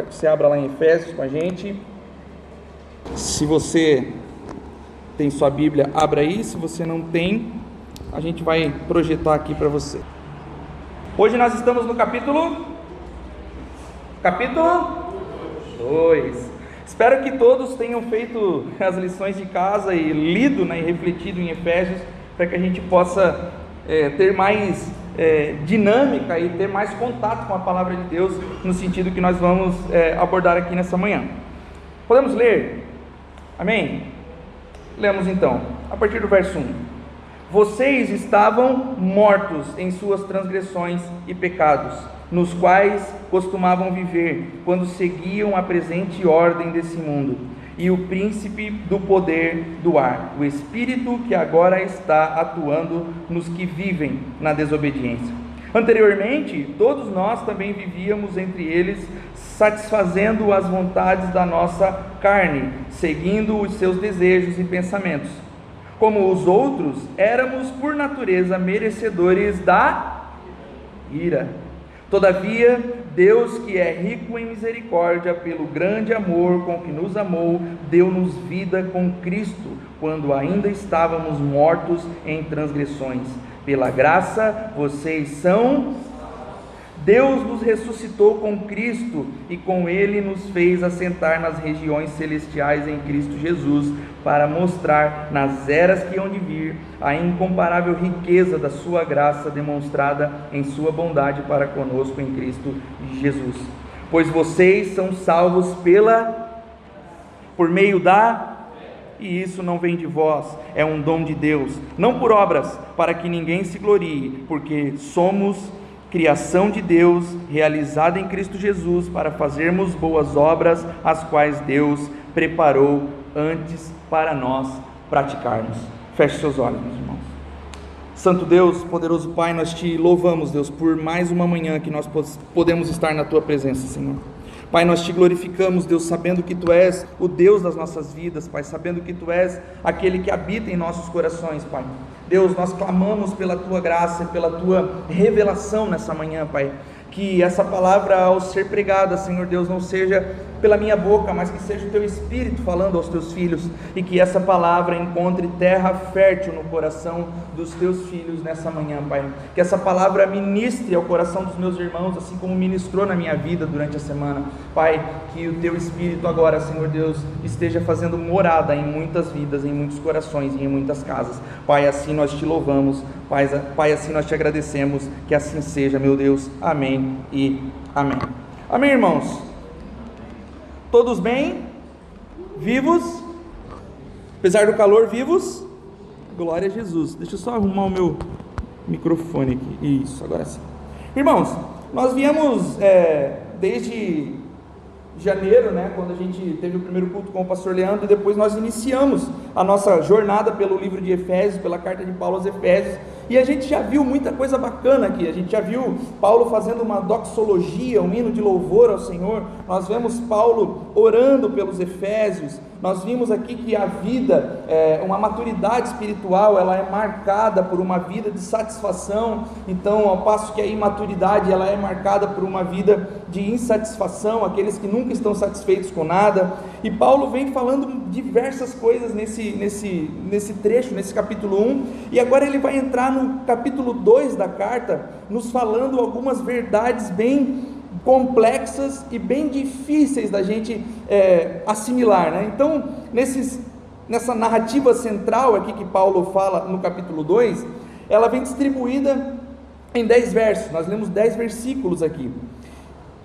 quero que você abra lá em Efésios com a gente. Se você tem sua Bíblia, abra aí. Se você não tem, a gente vai projetar aqui para você. Hoje nós estamos no capítulo capítulo 2. Espero que todos tenham feito as lições de casa e lido né, e refletido em Efésios para que a gente possa é, ter mais é, dinâmica e ter mais contato com a palavra de Deus no sentido que nós vamos é, abordar aqui nessa manhã. Podemos ler? Amém? Lemos então, a partir do verso 1. Vocês estavam mortos em suas transgressões e pecados, nos quais costumavam viver quando seguiam a presente ordem desse mundo e o príncipe do poder do ar, o espírito que agora está atuando nos que vivem na desobediência. Anteriormente, todos nós também vivíamos entre eles, satisfazendo as vontades da nossa carne, seguindo os seus desejos e pensamentos. Como os outros, éramos por natureza merecedores da ira. Todavia, Deus, que é rico em misericórdia, pelo grande amor com que nos amou, deu-nos vida com Cristo, quando ainda estávamos mortos em transgressões. Pela graça, vocês são Deus nos ressuscitou com Cristo e com Ele nos fez assentar nas regiões celestiais em Cristo Jesus, para mostrar nas eras que hão de vir a incomparável riqueza da Sua graça demonstrada em Sua bondade para conosco em Cristo Jesus. Pois vocês são salvos pela por meio da e isso não vem de vós, é um dom de Deus, não por obras, para que ninguém se glorie, porque somos criação de Deus, realizada em Cristo Jesus, para fazermos boas obras, as quais Deus preparou antes para nós praticarmos. Feche seus olhos, meus irmãos. Santo Deus, poderoso Pai, nós te louvamos, Deus, por mais uma manhã que nós podemos estar na tua presença, Senhor. Pai, nós te glorificamos, Deus, sabendo que tu és o Deus das nossas vidas, Pai, sabendo que tu és aquele que habita em nossos corações, Pai. Deus, nós clamamos pela tua graça, pela tua revelação nessa manhã, Pai. Que essa palavra, ao ser pregada, Senhor Deus, não seja pela minha boca, mas que seja o teu espírito falando aos teus filhos e que essa palavra encontre terra fértil no coração dos teus filhos nessa manhã, Pai. Que essa palavra ministre ao coração dos meus irmãos, assim como ministrou na minha vida durante a semana. Pai, que o teu espírito agora, Senhor Deus, esteja fazendo morada em muitas vidas, em muitos corações e em muitas casas. Pai, assim nós te louvamos, Pai, Pai assim nós te agradecemos, que assim seja, meu Deus. Amém e amém. Amém, irmãos. Todos bem? Vivos? Apesar do calor, vivos? Glória a Jesus. Deixa eu só arrumar o meu microfone aqui. Isso, agora sim. Irmãos, nós viemos é, desde janeiro, né, quando a gente teve o primeiro culto com o pastor Leandro, e depois nós iniciamos a nossa jornada pelo livro de Efésios, pela carta de Paulo aos Efésios, e a gente já viu muita coisa bacana aqui. A gente já viu Paulo fazendo uma doxologia, um hino de louvor ao Senhor. Nós vemos Paulo orando pelos Efésios. Nós vimos aqui que a vida, é, uma maturidade espiritual, ela é marcada por uma vida de satisfação. Então, ao passo que a imaturidade, ela é marcada por uma vida de insatisfação, aqueles que nunca estão satisfeitos com nada. E Paulo vem falando diversas coisas nesse, nesse, nesse trecho, nesse capítulo 1. E agora ele vai entrar no capítulo 2 da carta, nos falando algumas verdades bem complexas e bem difíceis da gente é, assimilar. Né? Então, nesses, nessa narrativa central aqui que Paulo fala no capítulo 2, ela vem distribuída em 10 versos, nós lemos 10 versículos aqui.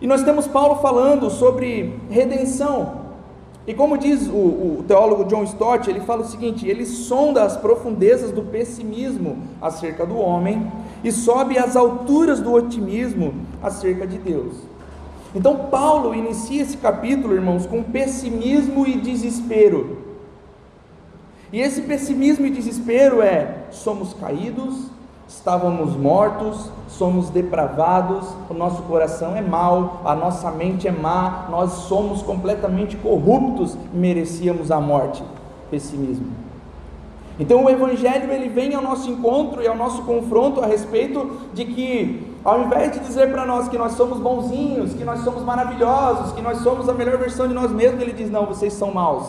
E nós temos Paulo falando sobre redenção. E como diz o, o, teólogo John Stott, ele fala o seguinte: ele sonda as profundezas do pessimismo acerca do homem e sobe às alturas do otimismo acerca de Deus. Então, Paulo inicia esse capítulo, irmãos, com pessimismo e desespero. E esse pessimismo e desespero é: somos caídos, estávamos mortos, somos depravados, o nosso coração é mau, a nossa mente é má, nós somos completamente corruptos, merecíamos a morte. Pessimismo. Então o evangelho ele vem ao nosso encontro e ao nosso confronto a respeito de que ao invés de dizer para nós que nós somos bonzinhos, que nós somos maravilhosos, que nós somos a melhor versão de nós mesmos, ele diz: "Não, vocês são maus.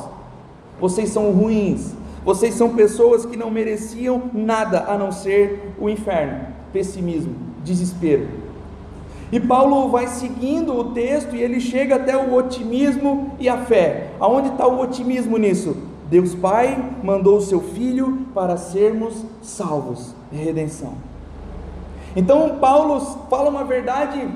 Vocês são ruins. Vocês são pessoas que não mereciam nada a não ser o inferno, pessimismo, desespero." E Paulo vai seguindo o texto e ele chega até o otimismo e a fé. Aonde está o otimismo nisso? Deus Pai mandou o seu Filho para sermos salvos e redenção. Então Paulo fala uma verdade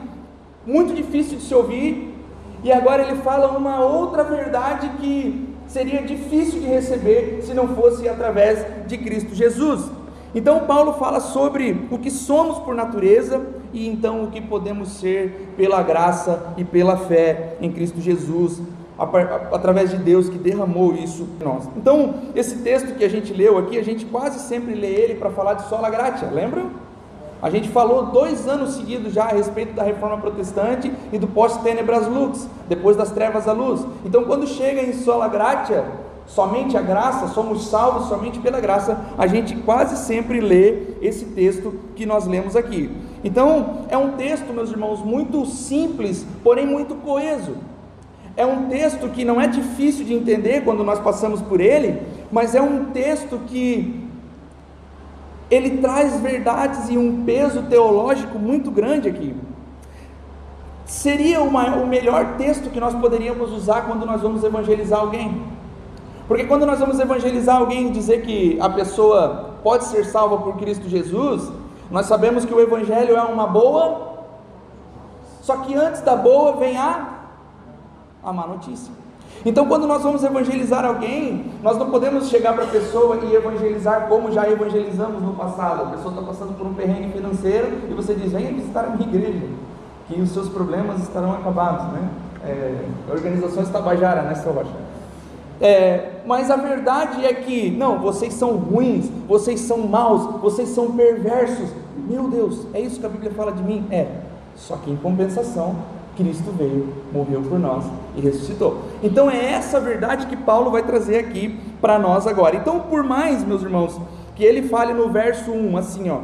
muito difícil de se ouvir, e agora ele fala uma outra verdade que seria difícil de receber se não fosse através de Cristo Jesus. Então Paulo fala sobre o que somos por natureza e então o que podemos ser pela graça e pela fé em Cristo Jesus, através de Deus que derramou isso em nós. Então, esse texto que a gente leu aqui, a gente quase sempre lê ele para falar de sola gratia, lembram? A gente falou dois anos seguidos já a respeito da reforma protestante e do pós-tenebras lux, depois das trevas à luz. Então, quando chega em sola gratia, somente a graça, somos salvos somente pela graça, a gente quase sempre lê esse texto que nós lemos aqui. Então, é um texto, meus irmãos, muito simples, porém muito coeso. É um texto que não é difícil de entender quando nós passamos por ele, mas é um texto que ele traz verdades e um peso teológico muito grande aqui. Seria uma, o melhor texto que nós poderíamos usar quando nós vamos evangelizar alguém. Porque quando nós vamos evangelizar alguém e dizer que a pessoa pode ser salva por Cristo Jesus, nós sabemos que o evangelho é uma boa, só que antes da boa vem a, a má notícia. Então, quando nós vamos evangelizar alguém, nós não podemos chegar para a pessoa e evangelizar como já evangelizamos no passado. A pessoa está passando por um perrengue financeiro e você diz: venha visitar a minha igreja, que os seus problemas estarão acabados. Né? É, organizações Tabajara, né, seu? É, mas a verdade é que, não, vocês são ruins, vocês são maus, vocês são perversos. Meu Deus, é isso que a Bíblia fala de mim? É. Só que em compensação, Cristo veio, morreu por nós e ressuscitou. Então é essa verdade que Paulo vai trazer aqui para nós agora. Então, por mais, meus irmãos, que ele fale no verso 1 assim, ó.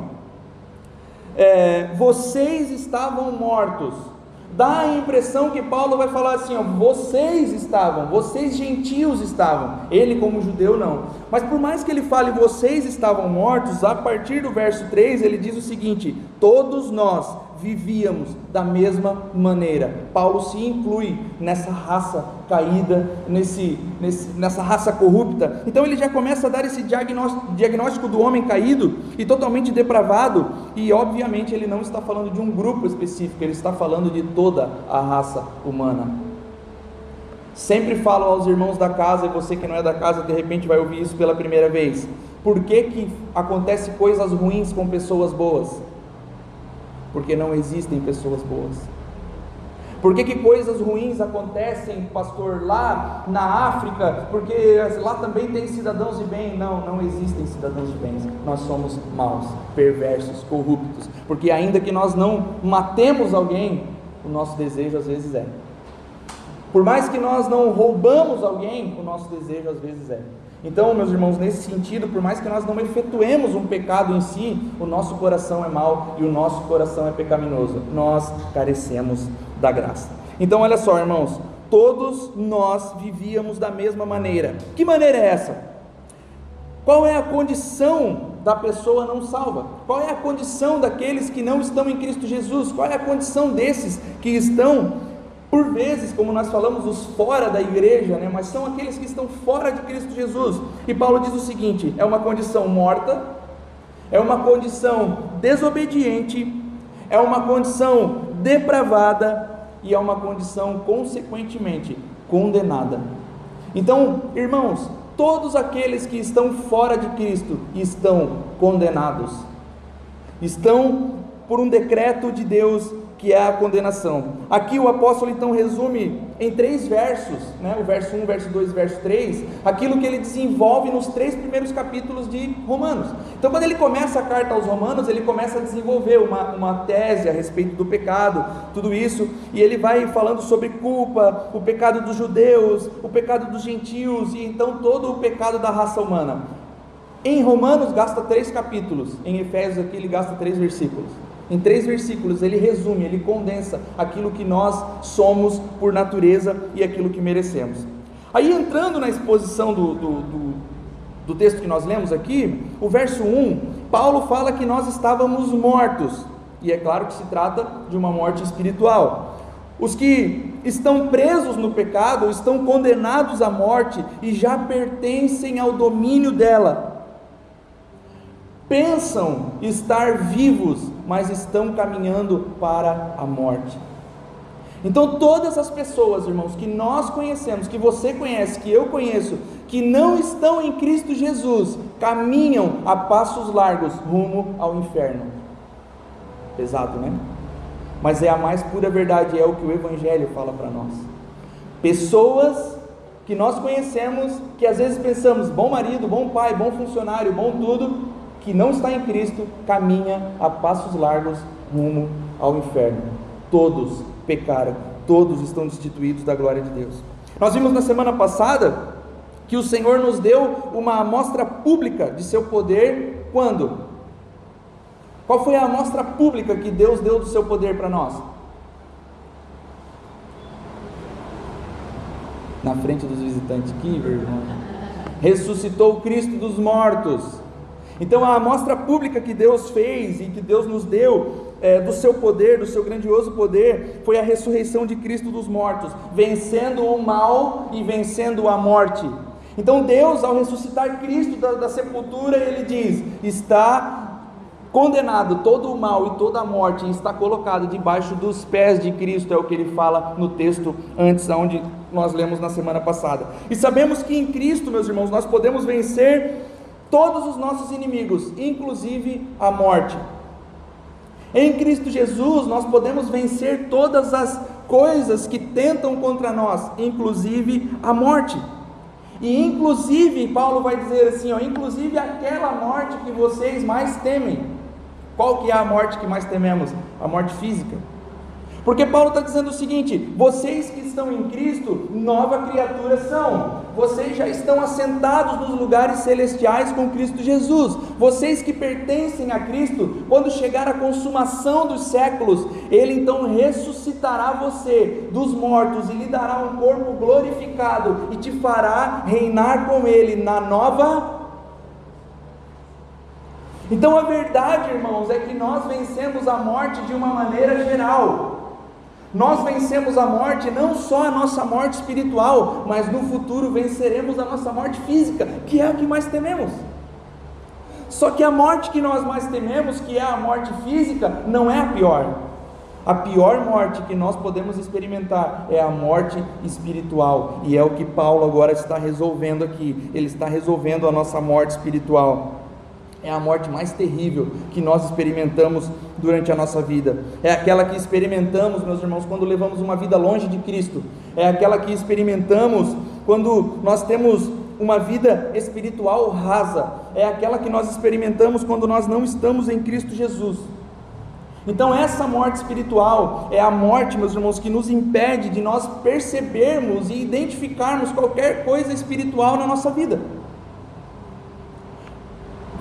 É, vocês estavam mortos dá a impressão que Paulo vai falar assim: ó, vocês estavam, vocês gentios estavam, ele como judeu não. Mas por mais que ele fale vocês estavam mortos, a partir do verso 3 ele diz o seguinte: todos nós vivíamos da mesma maneira. Paulo se inclui nessa raça caída, nesse, nesse, nessa raça corrupta. Então ele já começa a dar esse diagnóstico, diagnóstico do homem caído e totalmente depravado. E obviamente ele não está falando de um grupo específico, ele está falando de toda a raça humana. Sempre falo aos irmãos da casa, e você que não é da casa, de repente vai ouvir isso pela primeira vez. Por que, que acontece coisas ruins com pessoas boas? Porque não existem pessoas boas. Por que, que coisas ruins acontecem, pastor, lá na África? Porque lá também tem cidadãos de bem. Não, não existem cidadãos de bem. Nós somos maus, perversos, corruptos. Porque ainda que nós não matemos alguém, o nosso desejo às vezes é. Por mais que nós não roubamos alguém, o nosso desejo às vezes é. Então, meus irmãos, nesse sentido, por mais que nós não efetuemos um pecado em si, o nosso coração é mau e o nosso coração é pecaminoso. Nós carecemos da graça. Então, olha só, irmãos, todos nós vivíamos da mesma maneira. Que maneira é essa? Qual é a condição da pessoa não salva? Qual é a condição daqueles que não estão em Cristo Jesus? Qual é a condição desses que estão por vezes, como nós falamos, os fora da igreja, né? mas são aqueles que estão fora de Cristo Jesus. E Paulo diz o seguinte: é uma condição morta, é uma condição desobediente, é uma condição depravada e é uma condição, consequentemente, condenada. Então, irmãos, todos aqueles que estão fora de Cristo estão condenados, estão por um decreto de Deus que é a condenação. Aqui o apóstolo então resume em três versos, né? o verso 1, verso 2 verso 3, aquilo que ele desenvolve nos três primeiros capítulos de Romanos. Então, quando ele começa a carta aos Romanos, ele começa a desenvolver uma, uma tese a respeito do pecado, tudo isso, e ele vai falando sobre culpa, o pecado dos judeus, o pecado dos gentios, e então todo o pecado da raça humana. Em Romanos gasta três capítulos, em Efésios aqui ele gasta três versículos. Em três versículos ele resume, ele condensa aquilo que nós somos por natureza e aquilo que merecemos. Aí entrando na exposição do, do, do, do texto que nós lemos aqui, o verso 1, Paulo fala que nós estávamos mortos, e é claro que se trata de uma morte espiritual. Os que estão presos no pecado estão condenados à morte e já pertencem ao domínio dela pensam estar vivos, mas estão caminhando para a morte. Então, todas as pessoas, irmãos, que nós conhecemos, que você conhece, que eu conheço, que não estão em Cristo Jesus, caminham a passos largos rumo ao inferno. Pesado, né? Mas é a mais pura verdade, é o que o Evangelho fala para nós. Pessoas que nós conhecemos, que às vezes pensamos, bom marido, bom pai, bom funcionário, bom tudo, que não está em Cristo caminha a passos largos rumo ao inferno. Todos pecaram, todos estão destituídos da glória de Deus. Nós vimos na semana passada que o Senhor nos deu uma amostra pública de seu poder quando? Qual foi a amostra pública que Deus deu do seu poder para nós? Na frente dos visitantes, que vergonha. Ressuscitou Cristo dos mortos então a amostra pública que Deus fez e que Deus nos deu é, do seu poder, do seu grandioso poder, foi a ressurreição de Cristo dos mortos, vencendo o mal e vencendo a morte. Então Deus, ao ressuscitar Cristo da, da sepultura, ele diz: está condenado todo o mal e toda a morte e está colocado debaixo dos pés de Cristo, é o que ele fala no texto antes, onde nós lemos na semana passada. E sabemos que em Cristo, meus irmãos, nós podemos vencer todos os nossos inimigos, inclusive a morte. Em Cristo Jesus, nós podemos vencer todas as coisas que tentam contra nós, inclusive a morte. E inclusive, Paulo vai dizer assim, ó, inclusive aquela morte que vocês mais temem. Qual que é a morte que mais tememos? A morte física. Porque Paulo está dizendo o seguinte: vocês que estão em Cristo, nova criatura são. Vocês já estão assentados nos lugares celestiais com Cristo Jesus. Vocês que pertencem a Cristo, quando chegar a consumação dos séculos, Ele então ressuscitará você dos mortos e lhe dará um corpo glorificado e te fará reinar com Ele na nova então a verdade, irmãos, é que nós vencemos a morte de uma maneira geral. Nós vencemos a morte, não só a nossa morte espiritual, mas no futuro venceremos a nossa morte física, que é o que mais tememos. Só que a morte que nós mais tememos, que é a morte física, não é a pior. A pior morte que nós podemos experimentar é a morte espiritual, e é o que Paulo agora está resolvendo aqui. Ele está resolvendo a nossa morte espiritual é a morte mais terrível que nós experimentamos durante a nossa vida. É aquela que experimentamos, meus irmãos, quando levamos uma vida longe de Cristo. É aquela que experimentamos quando nós temos uma vida espiritual rasa. É aquela que nós experimentamos quando nós não estamos em Cristo Jesus. Então, essa morte espiritual é a morte, meus irmãos, que nos impede de nós percebermos e identificarmos qualquer coisa espiritual na nossa vida.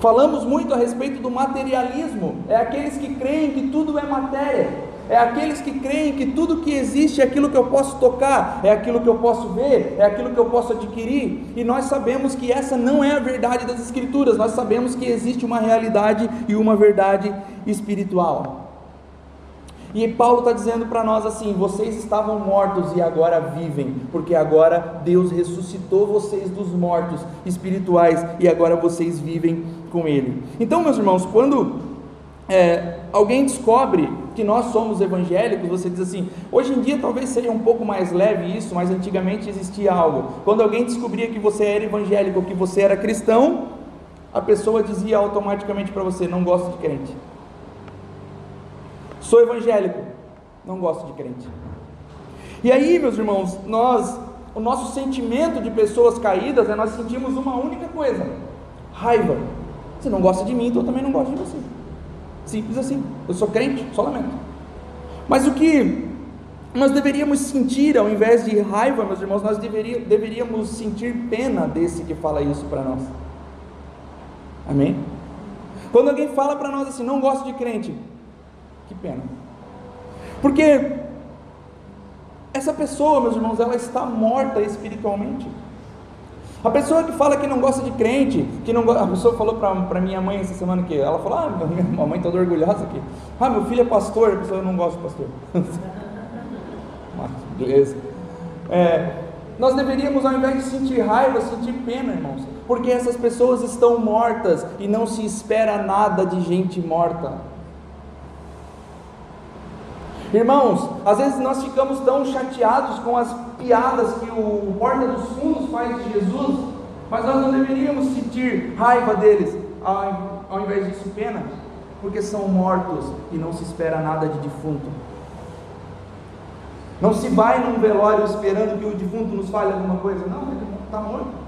Falamos muito a respeito do materialismo, é aqueles que creem que tudo é matéria, é aqueles que creem que tudo que existe é aquilo que eu posso tocar, é aquilo que eu posso ver, é aquilo que eu posso adquirir, e nós sabemos que essa não é a verdade das Escrituras, nós sabemos que existe uma realidade e uma verdade espiritual. E Paulo está dizendo para nós assim: vocês estavam mortos e agora vivem, porque agora Deus ressuscitou vocês dos mortos espirituais e agora vocês vivem com Ele. Então, meus irmãos, quando é, alguém descobre que nós somos evangélicos, você diz assim: hoje em dia talvez seja um pouco mais leve isso, mas antigamente existia algo. Quando alguém descobria que você era evangélico, que você era cristão, a pessoa dizia automaticamente para você: não gosto de crente. Sou evangélico, não gosto de crente. E aí, meus irmãos, nós, o nosso sentimento de pessoas caídas é nós sentimos uma única coisa: raiva. Você não gosta de mim, então eu também não gosto de você. Simples assim. Eu sou crente, só lamento. Mas o que nós deveríamos sentir, ao invés de raiva, meus irmãos, nós deveríamos sentir pena desse que fala isso para nós. Amém? Quando alguém fala para nós assim, não gosto de crente, que pena. Porque essa pessoa, meus irmãos, ela está morta espiritualmente. A pessoa que fala que não gosta de crente, que não a pessoa falou para minha mãe essa semana que ela falou, ah, minha mãe toda orgulhosa aqui, ah, meu filho é pastor, a pessoa não gosta de pastor. Mas, beleza. É, nós deveríamos, ao invés de sentir raiva, sentir pena, irmãos, porque essas pessoas estão mortas e não se espera nada de gente morta. Irmãos, às vezes nós ficamos tão chateados com as piadas que o Porta dos Fundos faz de Jesus, mas nós não deveríamos sentir raiva deles, ao, invés disso, pena, porque são mortos e não se espera nada de defunto. Não se vai num velório esperando que o defunto nos fale alguma coisa, não, ele está morto.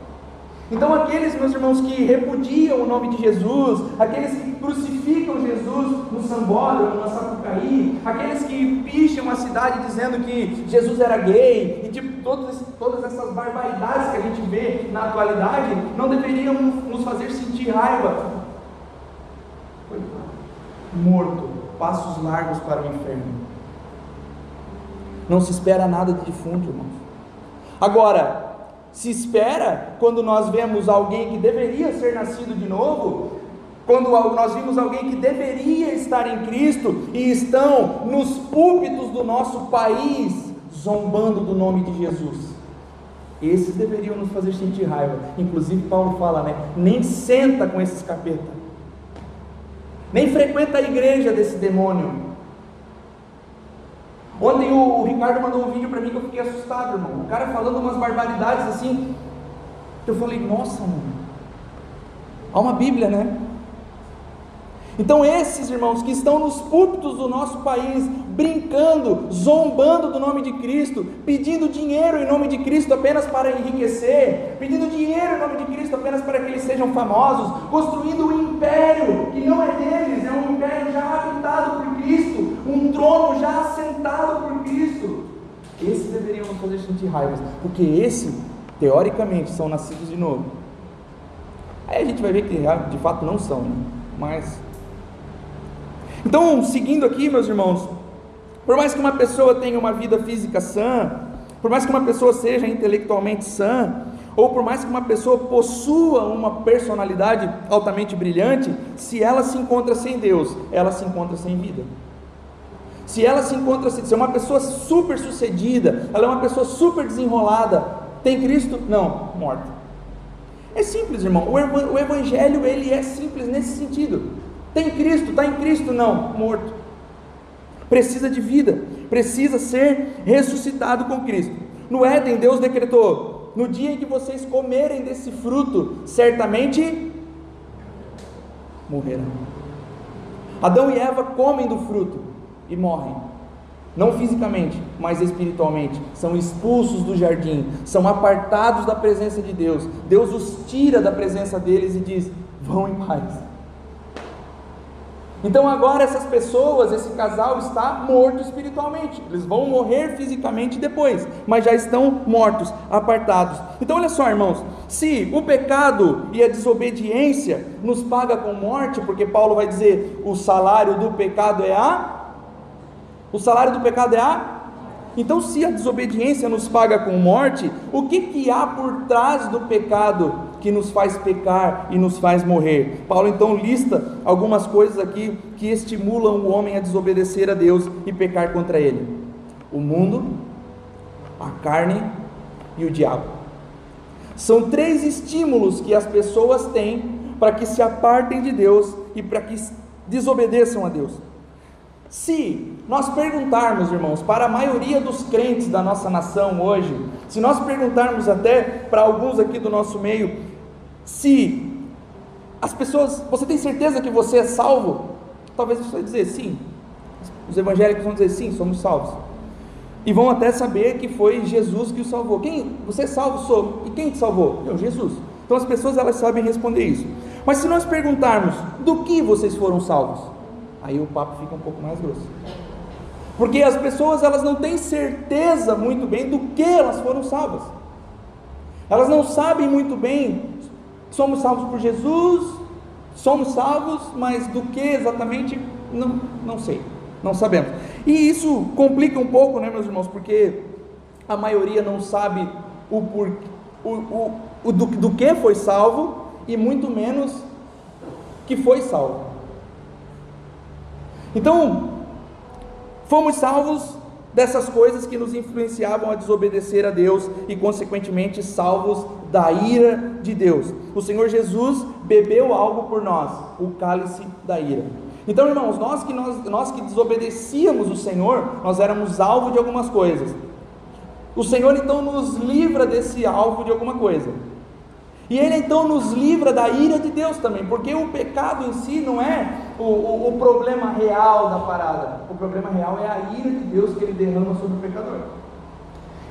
Então, aqueles, meus irmãos, que repudiam o nome de Jesus, aqueles que crucificam Jesus no Sambódromo, na Sapucaí, aqueles que picham a cidade dizendo que Jesus era gay, e tipo, todas, todas essas barbaridades que a gente vê na atualidade, não deveriam nos fazer sentir raiva. Morto, passos largos para o inferno. Não se espera nada de defunto, irmãos. Agora, se espera quando nós vemos alguém que deveria ser nascido de novo, quando nós vimos alguém que deveria estar em Cristo e estão nos púlpitos do nosso país zombando do nome de Jesus. Esses deveriam nos fazer sentir raiva. Inclusive Paulo fala, né? Nem senta com esses capeta. Nem frequenta a igreja desse demônio. Ontem o, Ricardo mandou um vídeo para mim que eu fiquei assustado, irmão. O cara falando umas barbaridades assim. Eu falei, nossa, mano. Há uma Bíblia, né? Então, esses irmãos que estão nos púlpitos do nosso país, brincando, zombando do nome de Cristo, pedindo dinheiro em nome de Cristo apenas para enriquecer, pedindo dinheiro em nome de Cristo apenas para que eles sejam famosos, construindo um império que não é deles, é um império já habitado por Cristo, um trono já assentado por Cristo. Esses deveriam nos fazer sentir raiva, porque esses, teoricamente, são nascidos de novo. Aí a gente vai ver que de fato não são, né? mas então, seguindo aqui, meus irmãos, por mais que uma pessoa tenha uma vida física sã, por mais que uma pessoa seja intelectualmente sã, ou por mais que uma pessoa possua uma personalidade altamente brilhante, se ela se encontra sem Deus, ela se encontra sem vida. Se ela se encontra, se é uma pessoa super sucedida, ela é uma pessoa super desenrolada, tem Cristo? Não, morta. É simples, irmão. O evangelho ele é simples nesse sentido. Tem Cristo, está em Cristo? Não, morto. Precisa de vida, precisa ser ressuscitado com Cristo. No Éden, Deus decretou: no dia em que vocês comerem desse fruto, certamente morrerão. Adão e Eva comem do fruto e morrem. Não fisicamente, mas espiritualmente. São expulsos do jardim, são apartados da presença de Deus. Deus os tira da presença deles e diz: vão em paz. Então agora essas pessoas, esse casal está morto espiritualmente. Eles vão morrer fisicamente depois, mas já estão mortos, apartados. Então olha só, irmãos, se o pecado e a desobediência nos paga com morte, porque Paulo vai dizer, o salário do pecado é a O salário do pecado é a então, se a desobediência nos paga com morte, o que, que há por trás do pecado que nos faz pecar e nos faz morrer. Paulo então lista algumas coisas aqui que estimulam o homem a desobedecer a Deus e pecar contra ele: o mundo, a carne e o diabo. São três estímulos que as pessoas têm para que se apartem de Deus e para que desobedeçam a Deus. Se nós perguntarmos, irmãos, para a maioria dos crentes da nossa nação hoje, se nós perguntarmos até para alguns aqui do nosso meio, se as pessoas, você tem certeza que você é salvo? Talvez você vai dizer sim. Os evangélicos vão dizer sim, somos salvos. E vão até saber que foi Jesus que o salvou. Quem? Você é salvo? Sou. E quem te salvou? Eu, Jesus. Então as pessoas elas sabem responder isso. Mas se nós perguntarmos do que vocês foram salvos, aí o papo fica um pouco mais grosso. Porque as pessoas elas não têm certeza muito bem do que elas foram salvas. Elas não sabem muito bem Somos salvos por Jesus, Somos salvos, mas do que exatamente? Não, não sei, não sabemos. E isso complica um pouco, né, meus irmãos, porque a maioria não sabe o, por, o, o, o do, do que foi salvo e muito menos que foi salvo. Então, fomos salvos dessas coisas que nos influenciavam a desobedecer a Deus e, consequentemente, salvos da ira de Deus. O Senhor Jesus bebeu algo por nós, o cálice da ira. Então, irmãos, nós que, nós, nós que desobedecíamos o Senhor, nós éramos alvo de algumas coisas. O Senhor então nos livra desse alvo de alguma coisa. E Ele então nos livra da ira de Deus também, porque o pecado em si não é o, o, o, problema real da parada, o problema real é a ira de Deus que Ele derrama sobre o pecador.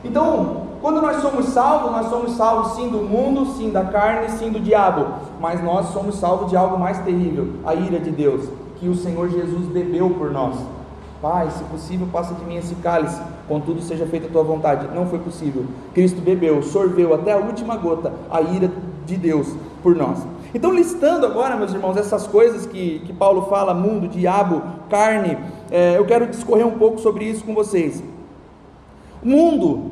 Então, quando nós somos salvos, nós somos salvos sim do mundo, sim da carne, sim do diabo, mas nós somos salvos de algo mais terrível, a ira de Deus, que o Senhor Jesus bebeu por nós. Pai, se possível, passa de mim esse cálice, contudo seja feita a tua vontade. Não foi possível. Cristo bebeu, sorveu até a última gota a ira de Deus por nós. Então, listando agora, meus irmãos, essas coisas que, que Paulo fala: mundo, diabo, carne, é, eu quero discorrer um pouco sobre isso com vocês. Mundo.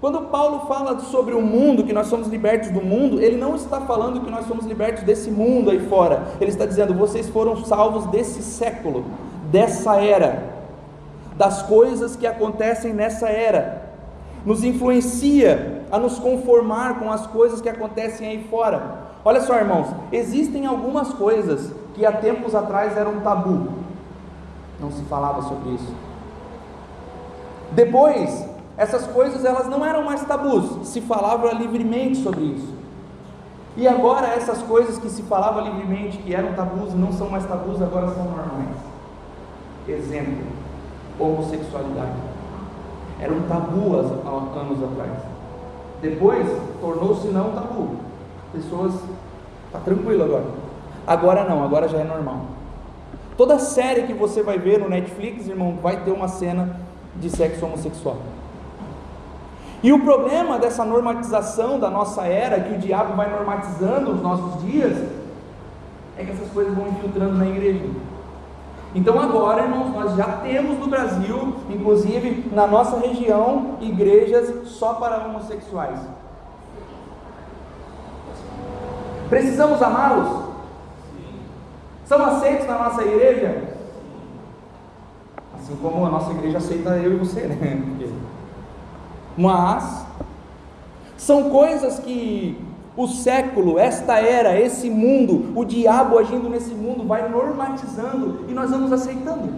Quando Paulo fala sobre o mundo, que nós somos libertos do mundo, ele não está falando que nós somos libertos desse mundo aí fora. Ele está dizendo: vocês foram salvos desse século, dessa era, das coisas que acontecem nessa era. Nos influencia a nos conformar com as coisas que acontecem aí fora. Olha só, irmãos, existem algumas coisas que há tempos atrás eram tabu. Não se falava sobre isso. Depois, essas coisas elas não eram mais tabus, se falava livremente sobre isso. E agora essas coisas que se falava livremente, que eram tabus, não são mais tabus, agora são normais. Exemplo: homossexualidade. Era um tabu há anos atrás. Depois tornou-se não tabu. Pessoas tá tranquilo agora. Agora não, agora já é normal. Toda série que você vai ver no Netflix, irmão, vai ter uma cena de sexo homossexual. E o problema dessa normatização da nossa era, que o diabo vai normatizando os nossos dias, é que essas coisas vão infiltrando na igreja. Então agora, irmãos, nós já temos no Brasil, inclusive na nossa região, igrejas só para homossexuais. Precisamos amá-los? São aceitos na nossa igreja? Assim como a nossa igreja aceita eu e você, né? Mas são coisas que o século, esta era, esse mundo, o diabo agindo nesse mundo vai normatizando e nós vamos aceitando.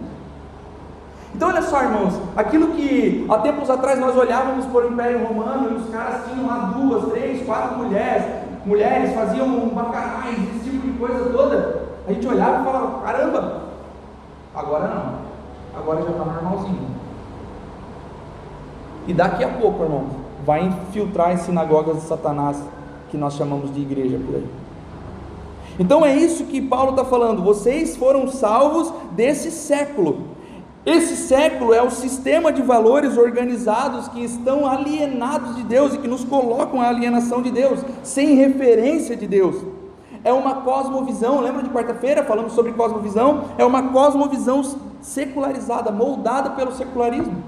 Então olha só, irmãos, aquilo que há tempos atrás nós olhávamos por Império Romano e os caras tinham lá duas, três, quatro mulheres, mulheres faziam bacanais, esse tipo de coisa toda, a gente olhava e falava, caramba, agora não agora já está normalzinho. E daqui a pouco, irmão, vai infiltrar em sinagogas de Satanás, que nós chamamos de igreja por aí. Então é isso que Paulo está falando. Vocês foram salvos desse século. Esse século é o sistema de valores organizados que estão alienados de Deus e que nos colocam a alienação de Deus, sem referência de Deus. É uma cosmovisão, lembra de quarta-feira falamos sobre cosmovisão? É uma cosmovisão secularizada, moldada pelo secularismo.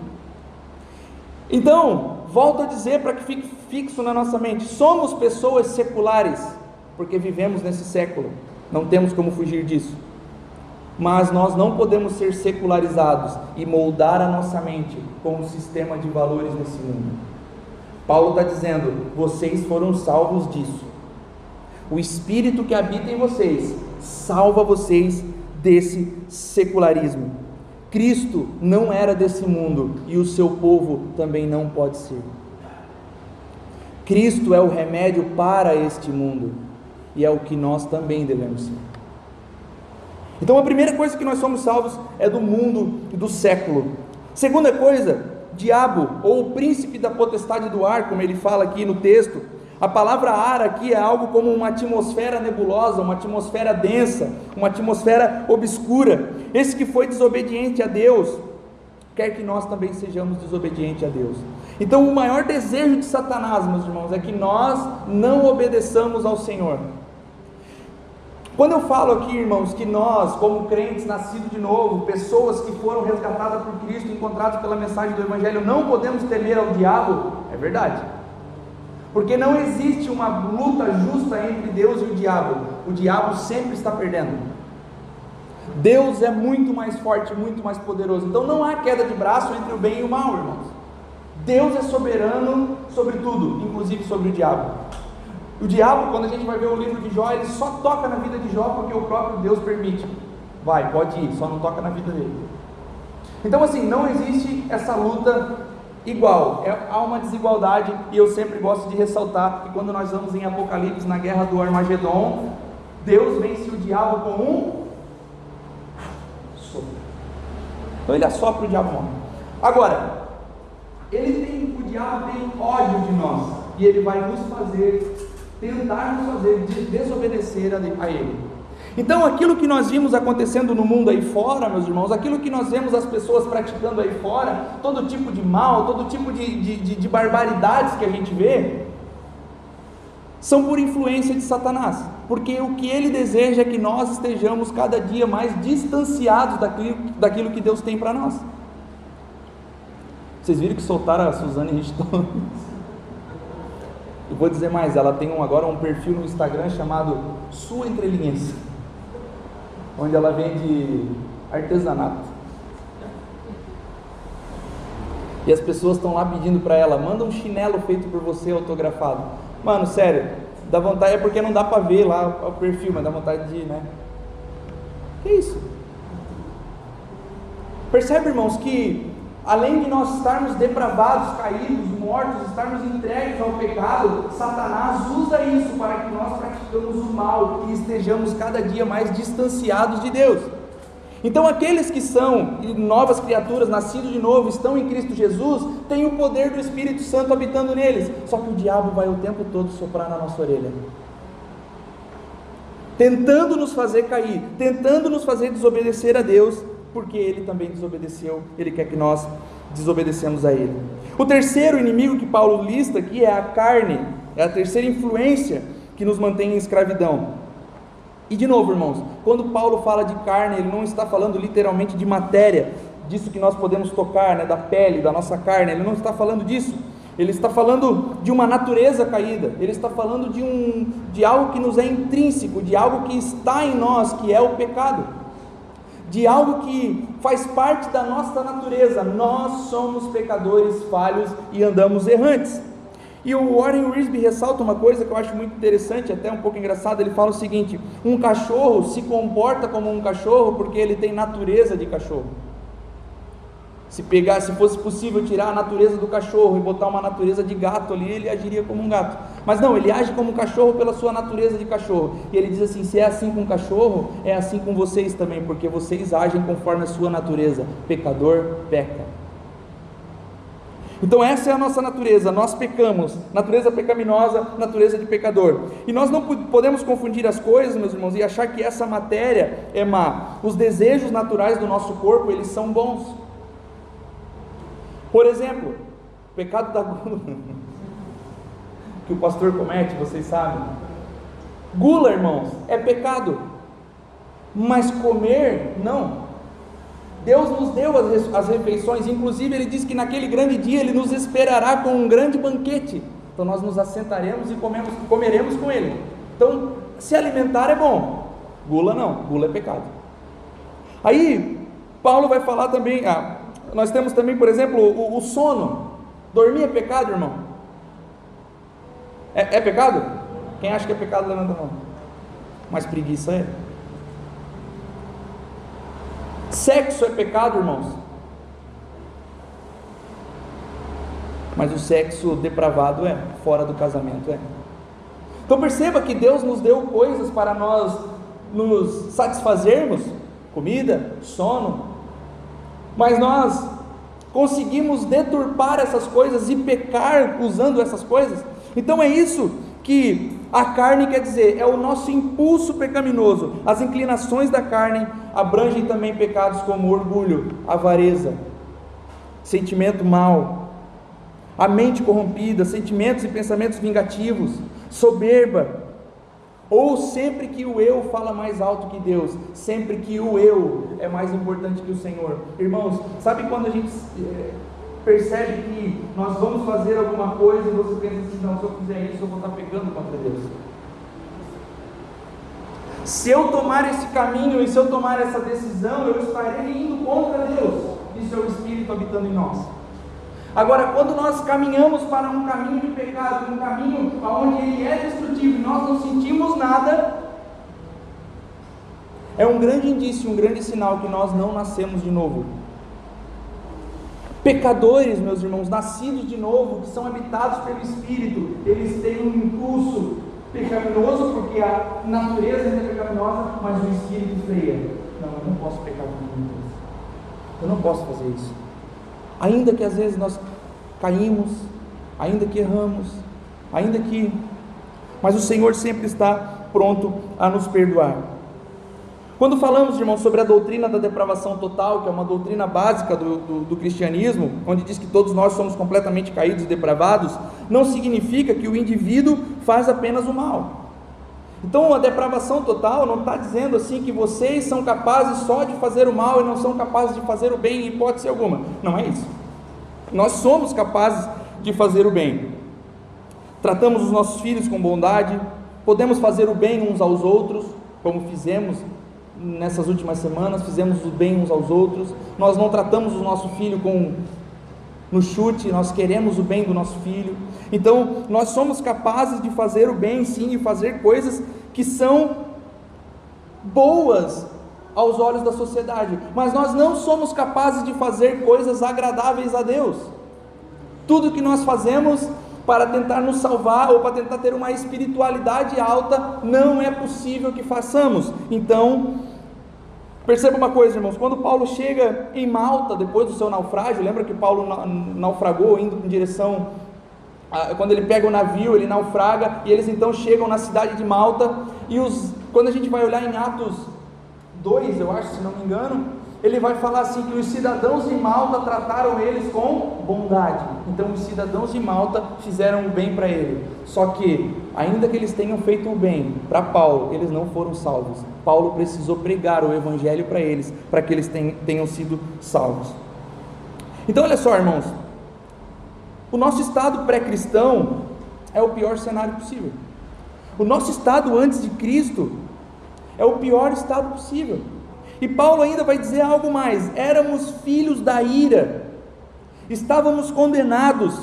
Então, volto a dizer para que fique fixo na nossa mente: somos pessoas seculares, porque vivemos nesse século, não temos como fugir disso. Mas nós não podemos ser secularizados e moldar a nossa mente com o sistema de valores nesse mundo. Paulo está dizendo: vocês foram salvos disso. O Espírito que habita em vocês salva vocês desse secularismo. Cristo não era desse mundo e o seu povo também não pode ser. Cristo é o remédio para este mundo e é o que nós também devemos ser. Então a primeira coisa que nós somos salvos é do mundo e do século. Segunda coisa, diabo ou o príncipe da potestade do ar, como ele fala aqui no texto, a palavra ar aqui é algo como uma atmosfera nebulosa, uma atmosfera densa, uma atmosfera obscura. Esse que foi desobediente a Deus, quer que nós também sejamos desobedientes a Deus. Então, o maior desejo de Satanás, meus irmãos, é que nós não obedeçamos ao Senhor. Quando eu falo aqui, irmãos, que nós, como crentes nascidos de novo, pessoas que foram resgatadas por Cristo, encontradas pela mensagem do Evangelho, não podemos temer ao diabo, é verdade. Porque não existe uma luta justa entre Deus e o diabo. O diabo sempre está perdendo. Deus é muito mais forte, muito mais poderoso. Então não há queda de braço entre o bem e o mal, irmãos. Deus é soberano sobre tudo, inclusive sobre o diabo. O diabo, quando a gente vai ver o livro de Jó, ele só toca na vida de Jó porque o próprio Deus permite. Vai, pode ir, só não toca na vida dele. Então, assim, não existe essa luta igual, é, há uma desigualdade, e eu sempre gosto de ressaltar que quando nós vamos em Apocalipse, na guerra do Armagedon, Deus vence o diabo com um sopro. Então ele assopra o diabo. Agora, ele tem, o diabo tem ódio de nós, e ele vai nos fazer tentar nos fazer desobedecer a Ele. Então, aquilo que nós vimos acontecendo no mundo aí fora, meus irmãos, aquilo que nós vemos as pessoas praticando aí fora, todo tipo de mal, todo tipo de, de, de, de barbaridades que a gente vê, são por influência de Satanás, porque o que ele deseja é que nós estejamos cada dia mais distanciados daquilo, daquilo que Deus tem para nós. Vocês viram que soltaram a Suzane Richthofen? Vou dizer mais, ela tem um, agora um perfil no Instagram chamado Sua Entrelinhas, onde ela vende artesanato. E as pessoas estão lá pedindo para ela, manda um chinelo feito por você autografado. Mano, sério, dá vontade, é porque não dá para ver lá o perfil, mas dá vontade de, né? Que isso? Percebe, irmãos, que além de nós estarmos depravados, caídos, mortos, estarmos entregues ao pecado, Satanás usa isso para que nós praticamos o mal e estejamos cada dia mais distanciados de Deus. Então, aqueles que são novas criaturas, nascidos de novo, estão em Cristo Jesus, têm o poder do Espírito Santo habitando neles. Só que o diabo vai o tempo todo soprar na nossa orelha, tentando nos fazer cair, tentando nos fazer desobedecer a Deus porque ele também desobedeceu, ele quer que nós desobedecemos a ele. O terceiro inimigo que Paulo lista aqui é a carne, é a terceira influência que nos mantém em escravidão. E de novo, irmãos, quando Paulo fala de carne, ele não está falando literalmente de matéria, disso que nós podemos tocar, né, da pele, da nossa carne, ele não está falando disso. Ele está falando de uma natureza caída, ele está falando de, um, de algo que nos é intrínseco, de algo que está em nós, que é o pecado de algo que faz parte da nossa natureza. Nós somos pecadores falhos e andamos errantes. E o Warren Risby ressalta uma coisa que eu acho muito interessante, até um pouco engraçado. Ele fala o seguinte: um cachorro se comporta como um cachorro porque ele tem natureza de cachorro. Se pegar, se fosse possível tirar a natureza do cachorro e botar uma natureza de gato ali, ele agiria como um gato. Mas não, ele age como um cachorro pela sua natureza de cachorro. E ele diz assim: se é assim com o cachorro, é assim com vocês também, porque vocês agem conforme a sua natureza. Pecador peca. Então essa é a nossa natureza, nós pecamos, natureza pecaminosa, natureza de pecador. E nós não podemos confundir as coisas, meus irmãos, e achar que essa matéria é má. Os desejos naturais do nosso corpo, eles são bons. Por exemplo, o pecado da gula, que o pastor comete, vocês sabem. Gula, irmãos, é pecado, mas comer, não. Deus nos deu as, refeições, inclusive Ele diz que naquele grande dia Ele nos esperará com um grande banquete. Então nós nos assentaremos e comemos, comeremos com Ele. Então, se alimentar é bom, gula não, gula é pecado. Aí, Paulo vai falar também, ah, nós temos também, por exemplo, o, o sono. Dormir é pecado, irmão? É, é pecado? Quem acha que é pecado, levanta a mão. Mas preguiça é. Sexo é pecado, irmãos? Mas o sexo depravado é, fora do casamento é. Então perceba que Deus nos deu coisas para nós nos satisfazermos: comida, sono, mas nós conseguimos deturpar essas coisas e pecar usando essas coisas. Então é isso que a carne quer dizer, é o nosso impulso pecaminoso. As inclinações da carne abrangem também pecados como orgulho, avareza, sentimento mau, a mente corrompida, sentimentos e pensamentos vingativos, soberba, Ou sempre que o eu fala mais alto que Deus, sempre que o eu é mais importante que o Senhor. Irmãos, sabe quando a gente é, percebe que nós vamos fazer alguma coisa e você pensa assim, não, se eu fizer isso eu vou estar pegando contra Deus. Se eu tomar esse caminho e se eu tomar essa decisão, eu estarei indo contra Deus e seu Espírito habitando em nós. Agora, quando nós caminhamos para um caminho de pecado, um caminho onde ele é destrutivo e nós não sentimos nada, é um grande indício, um grande sinal que nós não nascemos de novo. Pecadores, meus irmãos, nascidos de novo, que são habitados pelo Espírito, eles têm um impulso pecaminoso, porque a natureza é pecaminosa, mas o Espírito freia. Não, eu não posso pecar com Deus. Eu não posso fazer isso. Ainda que às vezes nós caímos, ainda que erramos, ainda que. Mas o Senhor sempre está pronto a nos perdoar. Quando falamos, irmãos, sobre a doutrina da depravação total, que é uma doutrina básica do, do, do, cristianismo, onde diz que todos nós somos completamente caídos e depravados, não significa que o indivíduo faz apenas o mal. Então a depravação total não está dizendo assim que vocês são capazes só de fazer o mal e não são capazes de fazer o bem em hipótese alguma. Não é isso. Nós somos capazes de fazer o bem. Tratamos os nossos filhos com bondade, podemos fazer o bem uns aos outros, como fizemos nessas últimas semanas, fizemos o bem uns aos outros. Nós não tratamos o nosso filho com no chute, nós queremos o bem do nosso filho. Então, nós somos capazes de fazer o bem, sim, e fazer coisas que são boas aos olhos da sociedade, mas nós não somos capazes de fazer coisas agradáveis a Deus. Tudo que nós fazemos para tentar nos salvar ou para tentar ter uma espiritualidade alta, não é possível que façamos. Então, Perceba uma coisa, irmãos, quando Paulo chega em Malta, depois do seu naufrágio, lembra que Paulo naufragou indo em direção, a, quando ele pega o navio, ele naufraga, e eles então chegam na cidade de Malta, e os, quando a gente vai olhar em Atos 2, eu acho, se não me engano, ele vai falar assim que os cidadãos de Malta trataram eles com bondade. Então os cidadãos de Malta fizeram o bem para ele. Só que, ainda que eles tenham feito o bem para Paulo, eles não foram salvos. Paulo precisou pregar o evangelho para eles, para que eles tenham sido salvos. Então olha só, irmãos. O nosso estado pré-cristão é o pior cenário possível. O nosso estado antes de Cristo é o pior estado possível. E Paulo ainda vai dizer algo mais: éramos filhos da ira, estávamos condenados.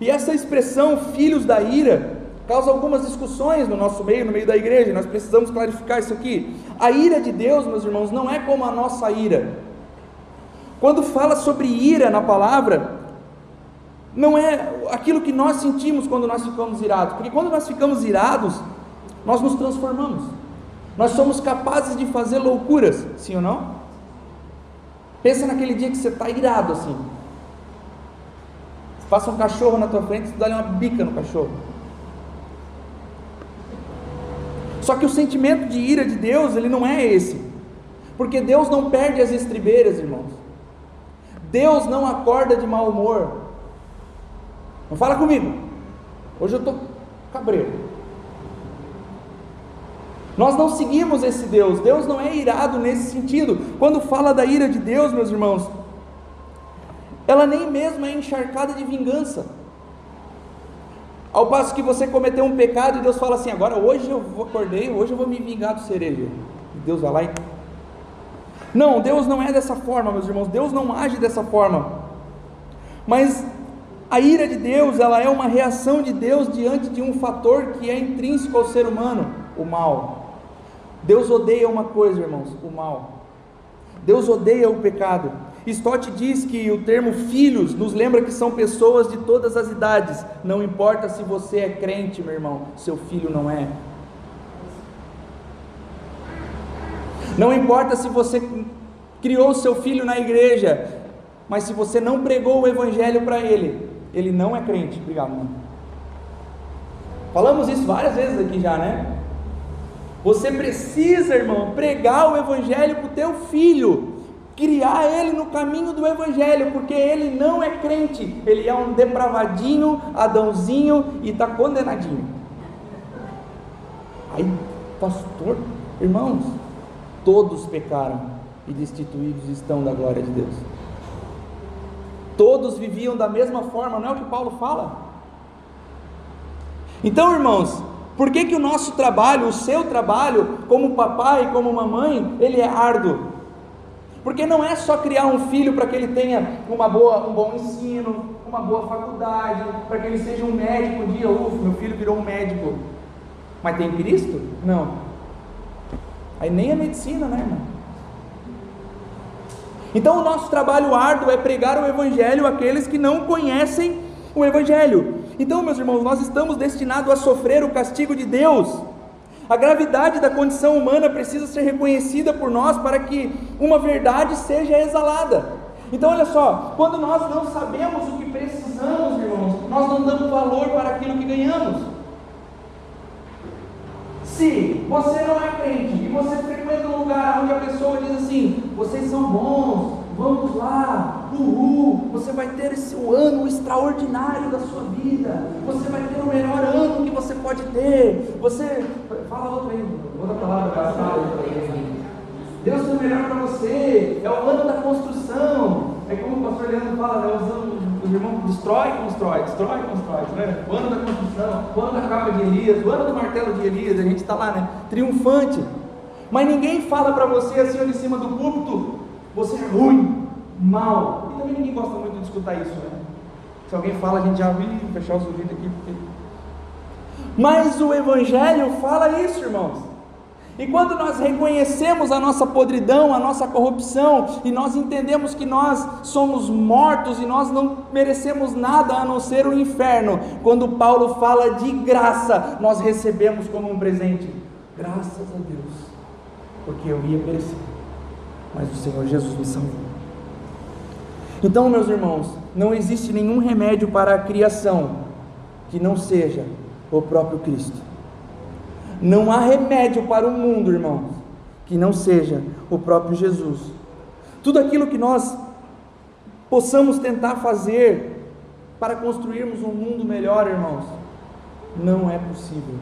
E essa expressão, filhos da ira, causa algumas discussões no nosso meio, no meio da igreja, nós precisamos clarificar isso aqui. A ira de Deus, meus irmãos, não é como a nossa ira. Quando fala sobre ira na palavra, não é aquilo que nós sentimos quando nós ficamos irados, porque quando nós ficamos irados, nós nos transformamos. Nós somos capazes de fazer loucuras, sim ou não? Pensa naquele dia que você está irado assim. Passa um cachorro na tua frente e dá uma bica no cachorro. Só que o sentimento de ira de Deus, ele não é esse. Porque Deus não perde as estribeiras, irmãos. Deus não acorda de mau humor. Não fala comigo. Hoje eu estou cabreiro. Nós não seguimos esse Deus, Deus não é irado nesse sentido. Quando fala da ira de Deus, meus irmãos, ela nem mesmo é encharcada de vingança. Ao passo que você cometeu um pecado e Deus fala assim: agora hoje eu acordei, hoje eu vou me vingar do. E Deus vai lá e. Não, Deus não é dessa forma, meus irmãos, Deus não age dessa forma. Mas a ira de Deus, ela é uma reação de Deus diante de um fator que é intrínseco ao ser humano, o mal. Deus odeia uma coisa, irmãos: o mal. Deus odeia o pecado. Stott diz que o termo filhos nos lembra que são pessoas de todas as idades. Não importa se você é crente, meu irmão, seu filho não é. Não importa se você criou seu filho na igreja, mas se você não pregou o evangelho para ele, ele não é crente. Obrigado, mano. Falamos isso várias vezes aqui já, né? Você precisa, irmão, pregar o Evangelho para o teu filho, criar ele no caminho do Evangelho, porque ele não é crente, ele é um depravadinho, Adãozinho e está condenadinho. Aí Pastor, irmãos, todos pecaram e destituídos estão da glória de Deus. Todos viviam da mesma forma, não é o que Paulo fala? Então, irmãos, por que, que o nosso trabalho, o seu trabalho, como papai, como mamãe, ele é árduo? Porque não é só criar um filho para que ele tenha uma boa, um bom ensino, uma boa faculdade, para que ele seja um médico um dia, ufa, meu filho virou um médico. Mas tem Cristo? Não. Aí nem a medicina, né, irmão? Então o nosso trabalho árduo é pregar o Evangelho àqueles que não conhecem o Evangelho. Então, meus irmãos, nós estamos destinados a sofrer o castigo de Deus. A gravidade da condição humana precisa ser reconhecida por nós para que uma verdade seja exalada. Então, olha só, quando nós não sabemos o que precisamos, irmãos, nós não damos valor para aquilo que ganhamos. Se você não é crente e você frequenta um lugar onde a pessoa diz assim: vocês são bons, vamos lá, uhul, você vai ter esse o ano extraordinário da sua vida, você vai ter o melhor ano que você pode ter, você, fala outra aí, outra palavra para Deus tem o melhor para você, é o ano da construção, é como o pastor Leandro fala, né, os anos, os irmãos destrói, constrói, destrói, constrói, né? o ano da construção, o ano da capa de Elias, o ano do martelo de Elias, a gente está lá, né, triunfante, mas ninguém fala para você assim ali em cima do púlpito, você é ruim, mal. E também ninguém gosta muito de escutar isso, né? Se alguém fala, a gente já vai fechar os ouvidos aqui. Porque... Mas o Evangelho fala isso, irmãos. E quando nós reconhecemos a nossa podridão, a nossa corrupção, e nós entendemos que nós somos mortos e nós não merecemos nada a não ser o inferno, quando Paulo fala de graça, nós recebemos como um presente. Graças a Deus, porque eu ia perecer mas o Senhor Jesus me salvou. Então, meus irmãos, não existe nenhum remédio para a criação que não seja o próprio Cristo. Não há remédio para o mundo, irmãos, que não seja o próprio Jesus. Tudo aquilo que nós possamos tentar fazer para construirmos um mundo melhor, irmãos, não é possível.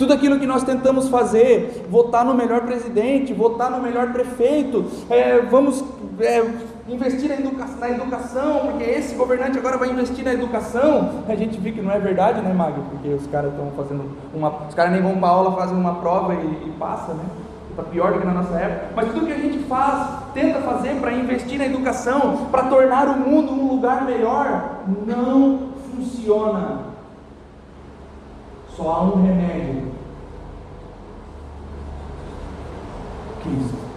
Tudo aquilo que nós tentamos fazer, votar no melhor presidente, votar no melhor prefeito, é, vamos é, investir na, educa na, educação, porque esse governante agora vai investir na educação. A gente vê que não é verdade, né, Magno? Porque os caras estão fazendo uma. Os caras nem vão para aula, fazem uma prova e, e passa, né? Está pior do que na nossa época. Mas tudo que a gente faz, tenta fazer para investir na educação, para tornar o mundo um lugar melhor, não funciona. Só há um remédio Cristo.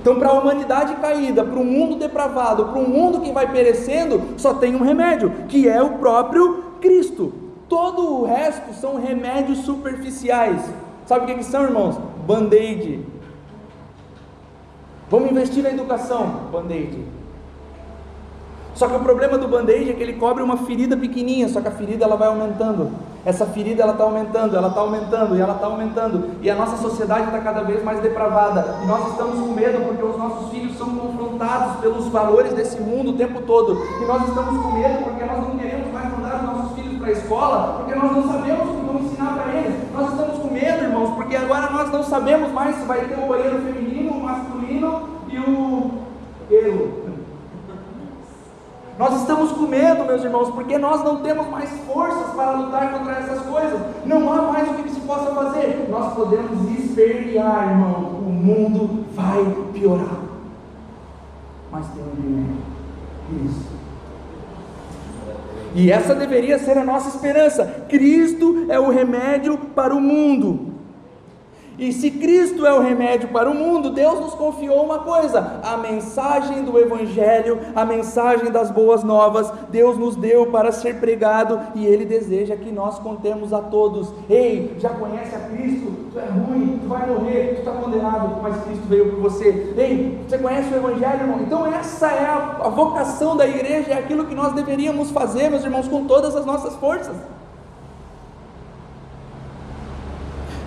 Então, para a humanidade caída, para o mundo depravado, para um mundo que vai perecendo, só tem um remédio, que é o próprio Cristo. Todo o resto são remédios superficiais. Sabe o que, que são, irmãos? Band-aid. Vamos investir na educação? Band-aid. Só que o problema do band-aid é que ele cobre uma ferida pequenininha, só que a ferida ela vai aumentando. Essa ferida ela está aumentando, ela está aumentando e ela está aumentando. E a nossa sociedade está cada vez mais depravada. E nós estamos com medo porque os nossos filhos são confrontados pelos valores desse mundo o tempo todo. E nós estamos com medo porque nós não queremos mais mandar os nossos filhos para a escola, porque nós não sabemos o que vamos ensinar para eles. Nós estamos com medo, irmãos, porque agora nós não sabemos mais se vai ter o banheiro feminino, o masculino e o. Nós estamos com medo, meus irmãos, porque nós não temos mais forças para lutar contra essas coisas. Não há mais o que se possa fazer. Nós podemos espernear, irmão. O mundo vai piorar. Mas tem um remédio. Isso. E essa deveria ser a nossa esperança. Cristo é o remédio para o mundo. E se Cristo é o remédio para o mundo, Deus nos confiou uma coisa: a mensagem do Evangelho, a mensagem das boas novas, Deus nos deu para ser pregado e Ele deseja que nós contemos a todos: ei, já conhece a Cristo? Tu é ruim, tu vai morrer, tu está condenado, mas Cristo veio por você. Ei, você conhece o Evangelho, irmão? Então, essa é a, a vocação da igreja, é aquilo que nós deveríamos fazer, meus irmãos, com todas as nossas forças.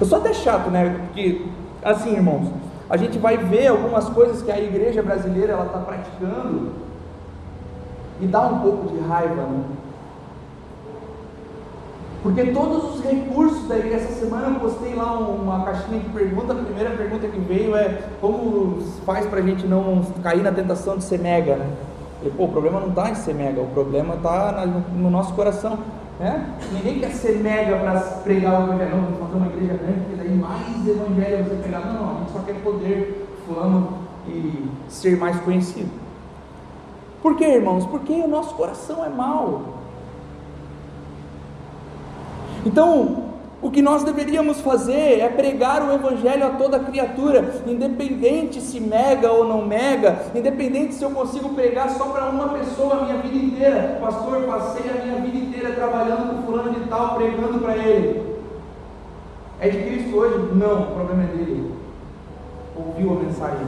Eu sou até chato, né? Porque, assim, irmãos, a gente vai ver algumas coisas que a igreja brasileira ela está praticando e dá um pouco de raiva, né? Porque todos os recursos da igreja, essa semana eu postei lá uma caixinha de pergunta, a primeira pergunta que veio é como faz para a gente não cair na tentação de ser mega, né? Pô, o problema não está em ser mega, o problema está no nosso coração. Né? Ninguém quer ser mega para pregar o evangelho, não, vamos fazer uma igreja grande, porque daí mais evangelho você pegar. Não, não, a gente só quer poder, fama e ser mais conhecido. Por quê, irmãos? Porque o nosso coração é mau. Então, o que nós deveríamos fazer é pregar o Evangelho a toda criatura, independente se mega ou não mega, independente se eu consigo pregar só para uma pessoa a minha vida inteira. Pastor, passei a minha vida inteira trabalhando com fulano de tal, pregando para ele. É de Cristo hoje? Não, o problema é dele. Ouviu a mensagem?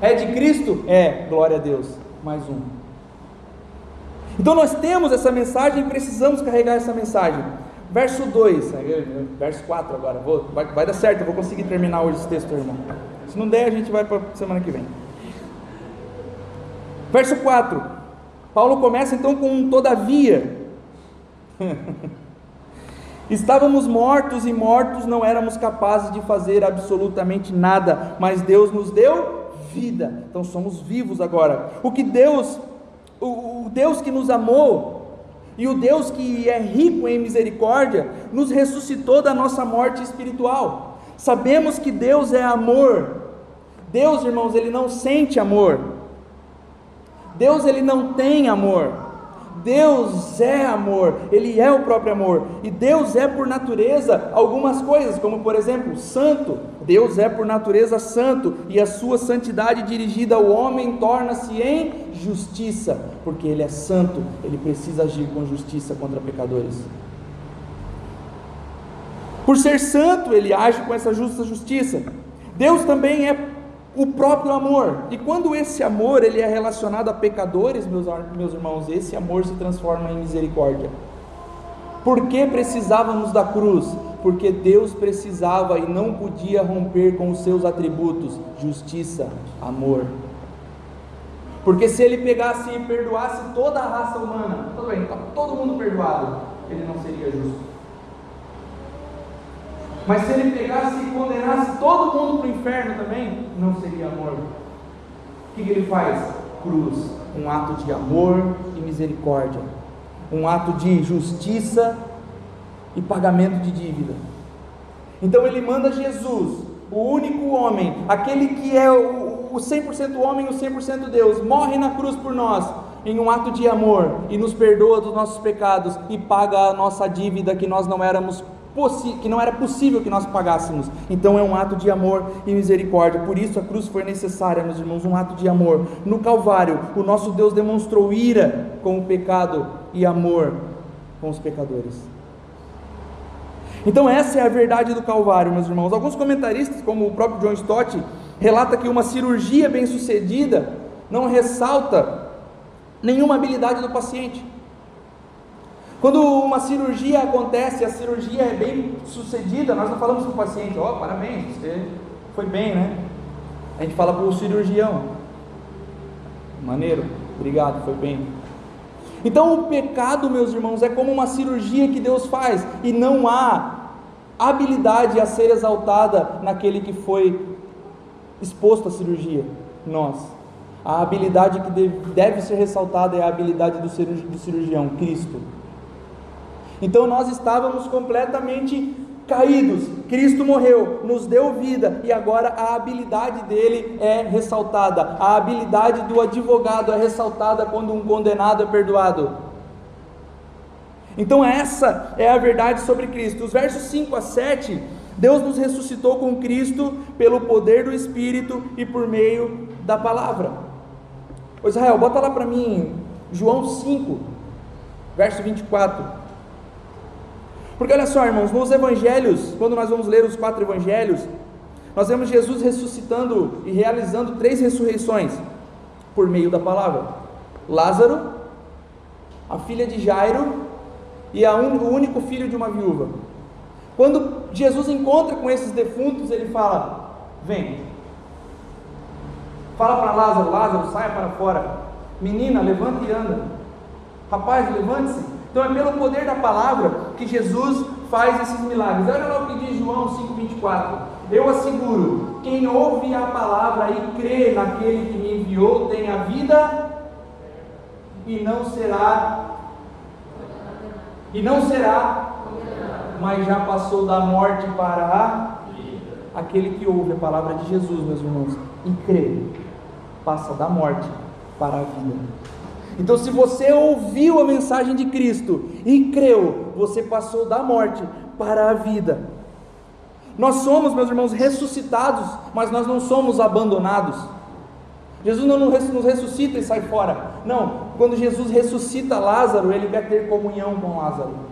É de Cristo? É, glória a Deus. Mais um. Então nós temos essa mensagem e precisamos carregar essa mensagem. Verso 2, verso 4 agora, vou, vai, vai dar certo, eu vou conseguir terminar hoje esse texto, irmão. Se não der, a gente vai para semana que vem. Verso 4, Paulo começa então com um todavia. Estávamos mortos e mortos não éramos capazes de fazer absolutamente nada, mas Deus nos deu vida, então somos vivos agora. O que Deus, o, o Deus que nos amou, e o Deus que é rico em misericórdia nos ressuscitou da nossa morte espiritual. Sabemos que Deus é amor. Deus, irmãos, ele não sente amor. Deus ele não tem amor. Deus é amor, Ele é o próprio amor, e Deus é por natureza algumas coisas, como por exemplo, santo. Deus é por natureza santo, e a sua santidade dirigida ao homem torna-se em justiça, porque Ele é santo, Ele precisa agir com justiça contra pecadores. Por ser santo, Ele age com essa justa justiça. Deus também é o próprio amor. E quando esse amor ele é relacionado a pecadores, meus, meus irmãos, esse amor se transforma em misericórdia. Por que precisávamos da cruz? Porque Deus precisava e não podia romper com os seus atributos: justiça, amor. Porque se ele pegasse e perdoasse toda a raça humana, tudo bem, está todo mundo perdoado, ele não seria justo. Mas se ele pegasse e condenasse todo mundo para o inferno também, não seria amor. O que, que ele faz? Cruz, um ato de amor e misericórdia, um ato de justiça e pagamento de dívida. Então ele manda Jesus, o único homem, aquele que é o, o 100% homem e o 100% Deus, morre na cruz por nós, em um ato de amor, e nos perdoa dos nossos pecados e paga a nossa dívida que nós não éramos que não era possível que nós pagássemos. Então é um ato de amor e misericórdia. Por isso a cruz foi necessária, meus irmãos, um ato de amor. No Calvário, o nosso Deus demonstrou ira com o pecado e amor com os pecadores. Então essa é a verdade do Calvário, meus irmãos. Alguns comentaristas, como o próprio John Stott, relata que uma cirurgia bem-sucedida não ressalta nenhuma habilidade do paciente. Quando uma cirurgia acontece, a cirurgia é bem sucedida, nós não falamos para o paciente, ó, oh, parabéns, você foi bem, né? A gente fala para o cirurgião, maneiro, obrigado, foi bem. Então o pecado, meus irmãos, é como uma cirurgia que Deus faz, e não há habilidade a ser exaltada naquele que foi exposto à cirurgia, nós. A habilidade que deve ser ressaltada é a habilidade do cirurgião, Cristo. Então nós estávamos completamente caídos. Cristo morreu, nos deu vida e agora a habilidade dele é ressaltada. A habilidade do advogado é ressaltada quando um condenado é perdoado. Então essa é a verdade sobre Cristo. Os versos 5 a 7, Deus nos ressuscitou com Cristo pelo poder do Espírito e por meio da palavra. Ô Israel, bota lá para mim João 5, verso 24. Porque olha só, irmãos, nos evangelhos, quando nós vamos ler os quatro evangelhos, nós vemos Jesus ressuscitando e realizando três ressurreições por meio da palavra: Lázaro, a filha de Jairo e un, o único filho de uma viúva. Quando Jesus encontra com esses defuntos, ele fala: Vem. Fala para Lázaro: Lázaro, saia para fora. Menina, levanta e anda. Rapaz, levante-se. Então é pelo poder da palavra que Jesus faz esses milagres. Olha lá o que diz João 5,24. Eu asseguro: quem ouve a palavra e crê naquele que me enviou tem a vida e não será e não será mas já passou da morte para a aquele que ouve a palavra de Jesus, meus irmãos, e crê, passa da morte para a vida. Então, se você ouviu a mensagem de Cristo e creu, você passou da morte para a vida. Nós somos, meus irmãos, ressuscitados, mas nós não somos abandonados. Jesus não nos ressuscita e sai fora. Não, quando Jesus ressuscita Lázaro, ele quer ter comunhão com Lázaro.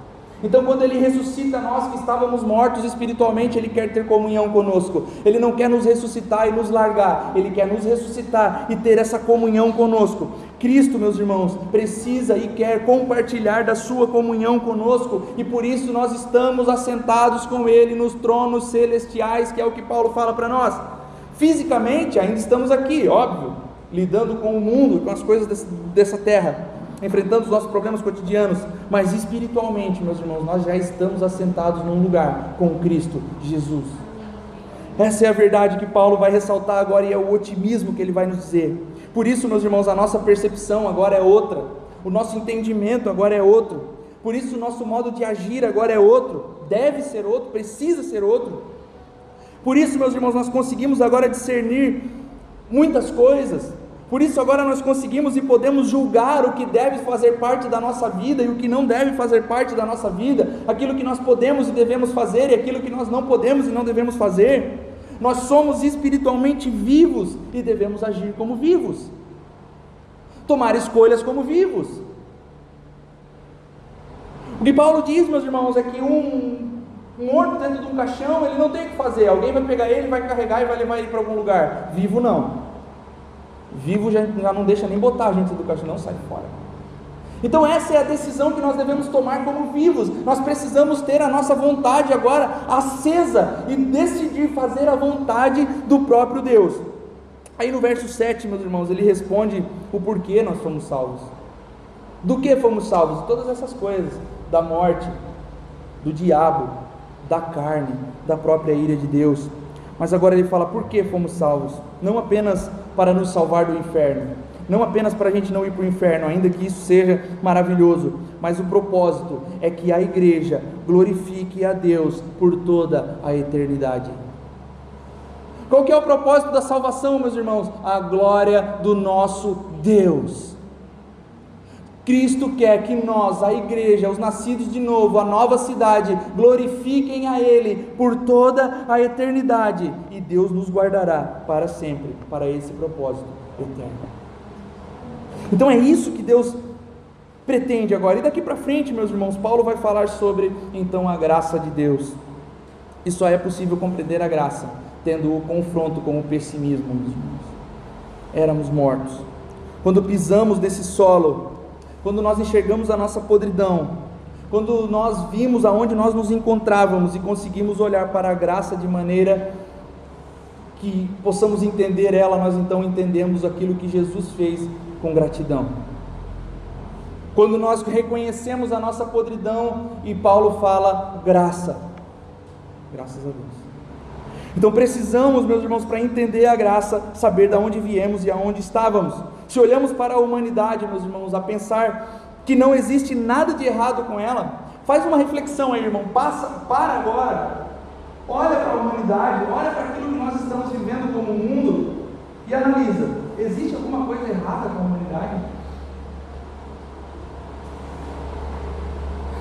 Então, quando Ele ressuscita nós que estávamos mortos espiritualmente, Ele quer ter comunhão conosco. Ele não quer nos ressuscitar e nos largar, Ele quer nos ressuscitar e ter essa comunhão conosco. Cristo, meus irmãos, precisa e quer compartilhar da Sua comunhão conosco, e por isso nós estamos assentados com Ele nos tronos celestiais, que é o que Paulo fala para nós. Fisicamente, ainda estamos aqui, óbvio, lidando com o mundo, com as coisas dessa terra enfrentando os nossos problemas cotidianos, mas espiritualmente, meus irmãos, nós já estamos assentados num lugar com Cristo Jesus. Essa é a verdade que Paulo vai ressaltar agora e é o otimismo que ele vai nos dizer. Por isso, meus irmãos, a nossa percepção agora é outra, o nosso entendimento agora é outro, por isso o nosso modo de agir agora é outro, deve ser outro, precisa ser outro. Por isso, meus irmãos, nós conseguimos agora discernir muitas coisas, por isso agora nós conseguimos e podemos julgar o que deve fazer parte da nossa vida e o que não deve fazer parte da nossa vida, aquilo que nós podemos e devemos fazer e aquilo que nós não podemos e não devemos fazer. Nós somos espiritualmente vivos e devemos agir como vivos, tomar escolhas como vivos. O que Paulo diz, meus irmãos, é que um, morto dentro de um caixão, ele não tem o que fazer, alguém vai pegar ele, vai carregar e vai levar ele para algum lugar. Vivo não. Vivo já, já não deixa nem botar a gente do caixão, não sai fora. Então essa é a decisão que nós devemos tomar como vivos. Nós precisamos ter a nossa vontade agora acesa e decidir fazer a vontade do próprio Deus. Aí no verso 7, meus irmãos, ele responde o porquê nós fomos salvos. Do que fomos salvos? Todas essas coisas, da morte, do diabo, da carne, da própria ira de Deus. Mas agora ele fala por que fomos salvos, não apenas para nos salvar do inferno, não apenas para a gente não ir para o inferno, ainda que isso seja maravilhoso, mas o propósito é que a igreja glorifique a Deus por toda a eternidade. Qual que é o propósito da salvação, meus irmãos? A glória do nosso Deus. Cristo quer que nós, a igreja, os nascidos de novo, a nova cidade, glorifiquem a Ele por toda a eternidade e Deus nos guardará para sempre, para esse propósito eterno. Então é isso que Deus pretende agora. E daqui para frente, meus irmãos, Paulo vai falar sobre então a graça de Deus. E só é possível compreender a graça tendo o confronto com o pessimismo, meus irmãos. Éramos mortos. Quando pisamos nesse solo, quando nós enxergamos a nossa podridão, quando nós vimos aonde nós nos encontrávamos e conseguimos olhar para a graça de maneira que possamos entender ela, nós então entendemos aquilo que Jesus fez com gratidão. Quando nós reconhecemos a nossa podridão e Paulo fala graça, graças a Deus. Então precisamos, meus irmãos, para entender a graça, saber de onde viemos e aonde estávamos. Se olhamos para a humanidade, meus irmãos, a pensar que não existe nada de errado com ela, faz uma reflexão aí, irmão, passa, para agora, olha para a humanidade, olha para aquilo que nós estamos vivendo como mundo e analisa: existe alguma coisa errada com a humanidade?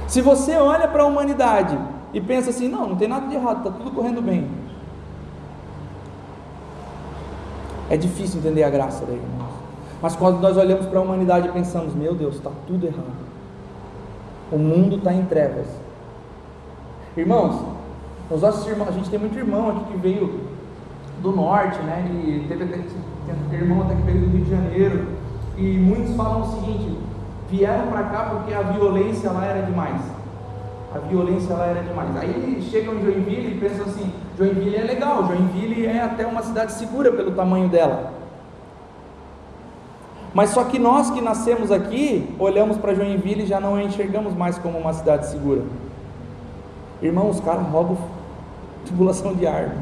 Se você olha para a humanidade e pensa assim, não, não tem nada de errado, está tudo correndo bem. É difícil entender a graça daí, irmãos. Mas quando nós olhamos para a humanidade e pensamos, meu Deus, está tudo errado. O mundo está em trevas. Irmãos, os nossos irmãos, a gente tem muito irmão aqui que veio do norte, né? E teve até irmão até que veio do Rio de Janeiro. E muitos falam o seguinte: vieram para cá porque a violência lá era demais. A violência lá era demais. Aí chegam em Joinville e pensam assim: Joinville é legal, Joinville é até uma cidade segura pelo tamanho dela. Mas só que nós que nascemos aqui, olhamos para Joinville e já não enxergamos mais como uma cidade segura. Irmão, os caras roubam tubulação de ar.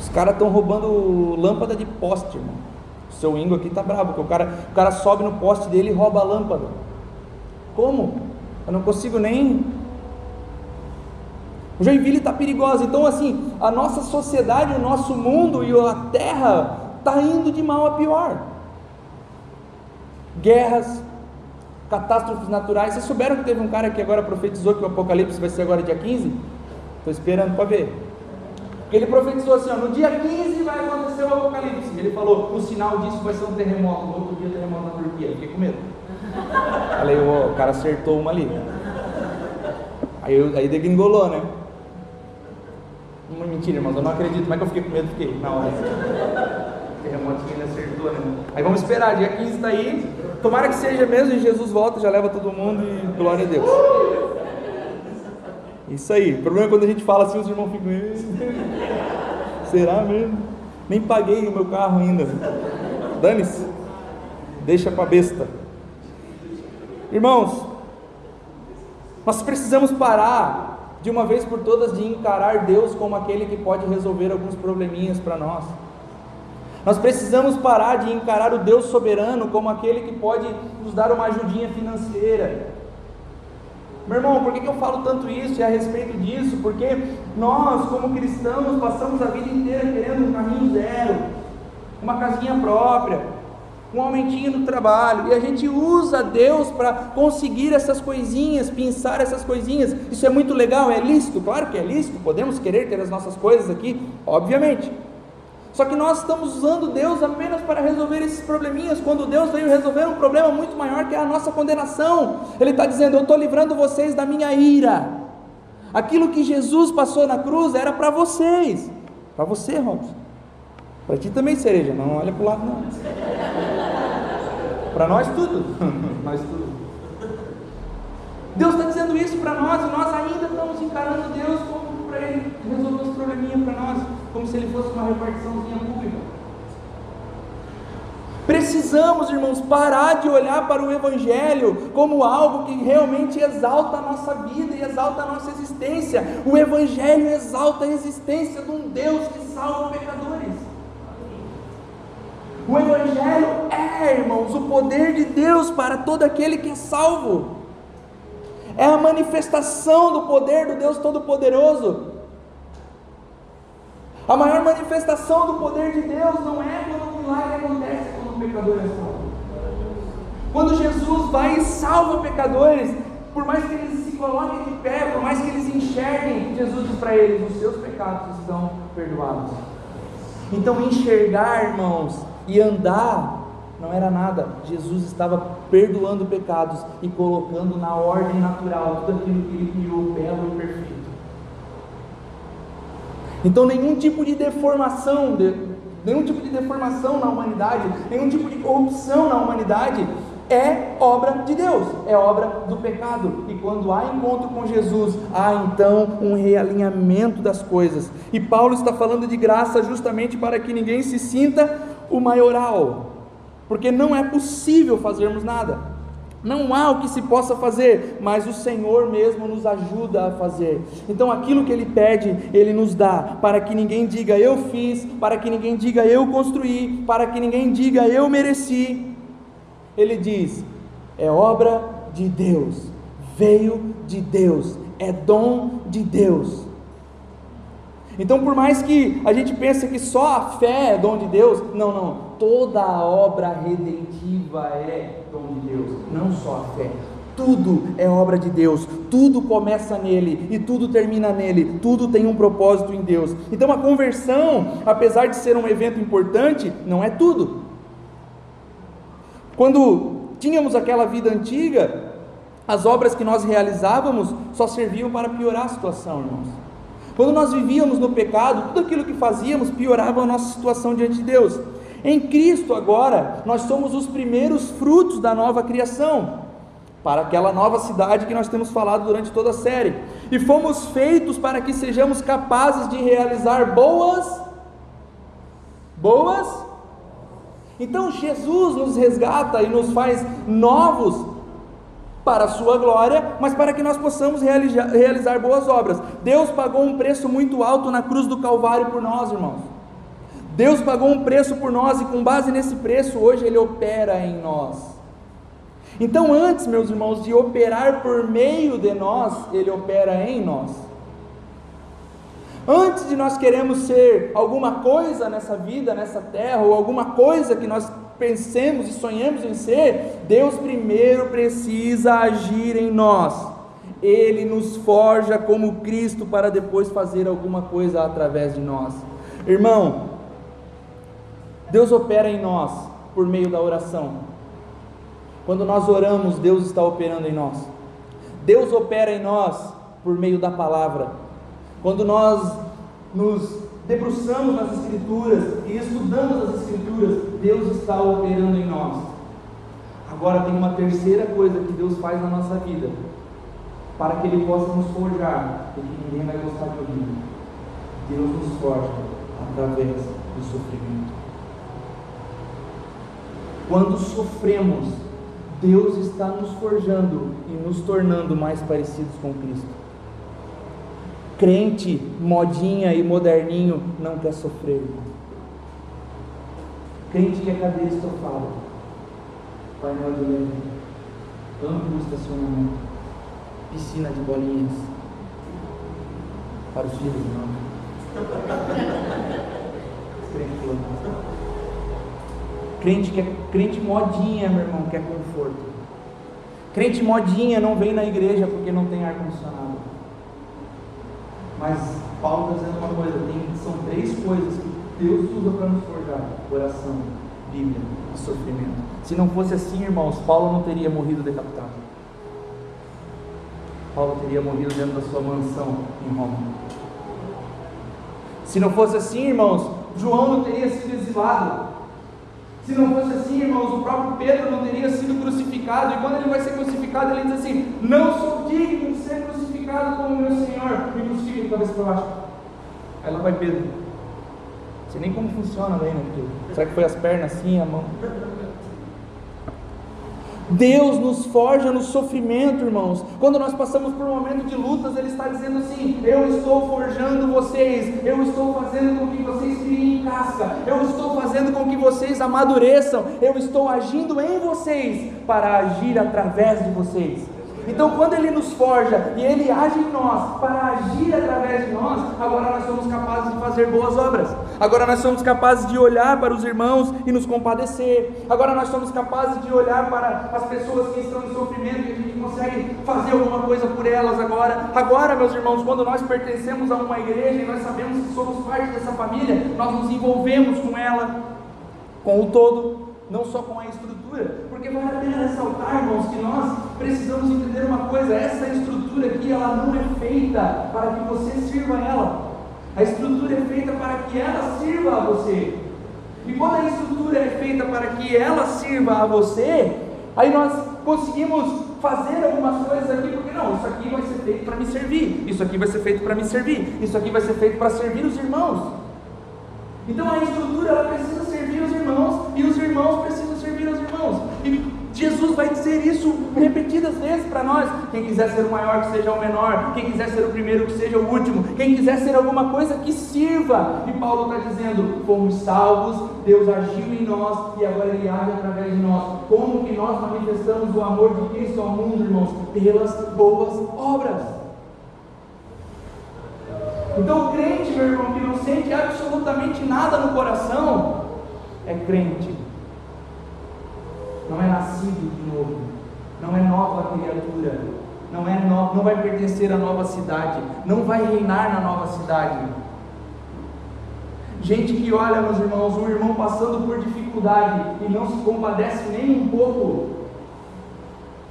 Os caras estão roubando lâmpada de poste, irmão. O seu Ingo aqui tá bravo, porque o cara, o cara sobe no poste dele e rouba a lâmpada. Como? Eu não consigo nem. O Joinville está perigosa. Então, assim, a nossa sociedade, o nosso mundo e a terra está indo de mal a pior. Guerras, catástrofes naturais. Vocês souberam que teve um cara que agora profetizou que o Apocalipse vai ser agora dia 15? Estou esperando para ver. Porque ele profetizou assim: ó, no dia 15 vai acontecer o Apocalipse. Ele falou: o sinal disso vai ser um terremoto. No outro dia, terremoto na Turquia. Fiquei com medo. Falei: o cara acertou uma ali. Aí, aí degringolou, né? Uma mentira, irmãos, eu não acredito. Como é que eu fiquei com medo? Fiquei na hora. Terremotinho ele acertou, né? Aí vamos esperar, dia 15 está aí. Tomara que seja mesmo e Jesus volta, já leva todo mundo e glória a Deus. Isso aí. O problema é quando a gente fala assim, os irmãos ficam. Será mesmo? Nem paguei o meu carro ainda. Dane-se. Deixa para besta. Irmãos, nós precisamos parar de uma vez por todas de encarar Deus como aquele que pode resolver alguns probleminhas para nós. Nós precisamos parar de encarar o Deus soberano como aquele que pode nos dar uma ajudinha financeira. Meu irmão, por que, eu falo tanto isso e a respeito disso? Porque nós, como cristãos, passamos a vida inteira querendo um carrinho zero, uma casinha própria, um aumentinho no trabalho, e a gente usa Deus para conseguir essas coisinhas, pensar essas coisinhas. Isso é muito legal, é lícito? Claro que é lícito, podemos querer ter as nossas coisas aqui, obviamente. Só que nós estamos usando Deus apenas para resolver esses probleminhas, quando Deus veio resolver um problema muito maior que é a nossa condenação. Ele está dizendo: Eu estou livrando vocês da minha ira. Aquilo que Jesus passou na cruz era para vocês, para você, Robson. Para ti também, cereja, não olha para o lado, não. Para nós tudo. nós tudo. Deus está dizendo isso para nós e nós ainda estamos encarando Deus como para Ele resolver os probleminhas para nós como se ele fosse uma repartiçãozinha pública. Precisamos, irmãos, parar de olhar para o Evangelho como algo que realmente exalta a nossa vida e exalta a nossa existência. O Evangelho exalta a existência de um Deus que salva pecadores. O Evangelho é, irmãos, o poder de Deus para todo aquele que é salvo. É a manifestação do poder do Deus Todo-Poderoso. A maior manifestação do poder de Deus não é quando o milagre acontece, quando o pecador é salvo. Quando Jesus vai e salva pecadores, por mais que eles se coloquem de pé, por mais que eles enxerguem, Jesus diz para eles: os seus pecados estão perdoados. Então, enxergar, irmãos, e andar não era nada. Jesus estava perdoando pecados e colocando na ordem natural tudo aquilo que ele criou belo e perfeito. Então nenhum tipo de deformação, nenhum tipo de deformação na humanidade, nenhum tipo de corrupção na humanidade é obra de Deus, é obra do pecado. E quando há encontro com Jesus, há então um realinhamento das coisas. E Paulo está falando de graça justamente para que ninguém se sinta o maioral, porque não é possível fazermos nada. Não há o que se possa fazer, mas o Senhor mesmo nos ajuda a fazer. Então, aquilo que Ele pede, Ele nos dá, para que ninguém diga eu fiz, para que ninguém diga eu construí, para que ninguém diga eu mereci. Ele diz: é obra de Deus, veio de Deus, é dom de Deus. Então, por mais que a gente pense que só a fé é dom de Deus, não, não, toda a obra redentiva é dom de Deus, não só a fé. Tudo é obra de Deus, tudo começa nele e tudo termina nele, tudo tem um propósito em Deus. Então a conversão, apesar de ser um evento importante, não é tudo. Quando tínhamos aquela vida antiga, as obras que nós realizávamos só serviam para piorar a situação, irmãos. Quando nós vivíamos no pecado, tudo aquilo que fazíamos piorava a nossa situação diante de Deus. Em Cristo, agora, nós somos os primeiros frutos da nova criação, para aquela nova cidade que nós temos falado durante toda a série. E fomos feitos para que sejamos capazes de realizar boas boas. Então Jesus nos resgata e nos faz novos para a sua glória, mas para que nós possamos realizar, realizar boas obras. Deus pagou um preço muito alto na cruz do Calvário por nós, irmãos. Deus pagou um preço por nós e com base nesse preço, hoje Ele opera em nós. Então, antes, meus irmãos, de operar por meio de nós, Ele opera em nós. Antes de nós queremos ser alguma coisa nessa vida, nessa terra, ou alguma coisa que nós pensemos e sonhamos em ser, Deus primeiro precisa agir em nós. Ele nos forja como Cristo para depois fazer alguma coisa através de nós. Irmão, Deus opera em nós por meio da oração. Quando nós oramos, Deus está operando em nós. Deus opera em nós por meio da palavra. Quando nós nos debruçamos nas Escrituras e estudamos as Escrituras, Deus está operando em nós. Agora tem uma terceira coisa que Deus faz na nossa vida, para que Ele possa nos forjar, e que ninguém vai gostar de ouvir. Deus nos forja através do sofrimento. Quando sofremos, Deus está nos forjando e nos tornando mais parecidos com Cristo. Crente, modinha e moderninho não quer sofrer. Crente quer cadeira estofada, painel de leve, amplo estacionamento, piscina de bolinhas. Para os filhos, não. Crente Crente que é crente modinha, meu irmão, quer conforto. Crente modinha não vem na igreja porque não tem ar condicionado. Mas Paulo está dizendo uma coisa, tem, são três coisas que Deus usa para nos forjar: oração, Bíblia e sofrimento. Se não fosse assim, irmãos, Paulo não teria morrido decapitado. Paulo teria morrido dentro da sua mansão em Roma. Se não fosse assim, irmãos, João não teria sido exilado. Se não fosse assim, irmãos, o próprio Pedro não teria sido crucificado. E quando ele vai ser crucificado, ele diz assim: Não sou digno de ser crucificado como meu Senhor. Me crucifica de cabeça para baixo. Aí lá vai Pedro. Não sei nem como funciona daí, né? Será que foi as pernas assim, a mão? Deus nos forja no sofrimento, irmãos. Quando nós passamos por um momento de lutas, Ele está dizendo assim: Eu estou forjando vocês, eu estou fazendo com que vocês criem casca, eu estou fazendo com que vocês amadureçam, eu estou agindo em vocês para agir através de vocês. Então, quando Ele nos forja e Ele age em nós para agir através de nós, agora nós somos capazes de fazer boas obras. Agora nós somos capazes de olhar para os irmãos e nos compadecer. Agora nós somos capazes de olhar para as pessoas que estão em sofrimento e a gente consegue fazer alguma coisa por elas agora. Agora, meus irmãos, quando nós pertencemos a uma igreja e nós sabemos que somos parte dessa família, nós nos envolvemos com ela, com o todo, não só com a estrutura, porque vale a pena ressaltar, irmãos, que nós precisamos entender uma coisa: essa estrutura aqui, ela não é feita para que você sirva ela, a estrutura é feita para que ela sirva a você. E quando a estrutura é feita para que ela sirva a você, aí nós conseguimos fazer algumas coisas aqui, porque não, isso aqui vai ser feito para me servir, isso aqui vai ser feito para me servir, isso aqui vai ser feito para servir os irmãos. Então a estrutura ela precisa servir os irmãos e os irmãos precisam servir os irmãos. E Jesus vai dizer isso repetidas vezes para nós. Quem quiser ser o maior, que seja o menor. Quem quiser ser o primeiro, que seja o último. Quem quiser ser alguma coisa, que sirva. E Paulo está dizendo: fomos salvos, Deus agiu em nós e agora Ele age através de nós. Como que nós manifestamos o amor de Cristo ao mundo, irmãos? Pelas boas obras. Então, o crente, meu irmão, que não sente absolutamente nada no coração, é crente. Não é nascido de novo, não é nova criatura, não, é no, não vai pertencer à nova cidade, não vai reinar na nova cidade. Gente que olha, meus irmãos, um irmão passando por dificuldade e não se compadece nem um pouco,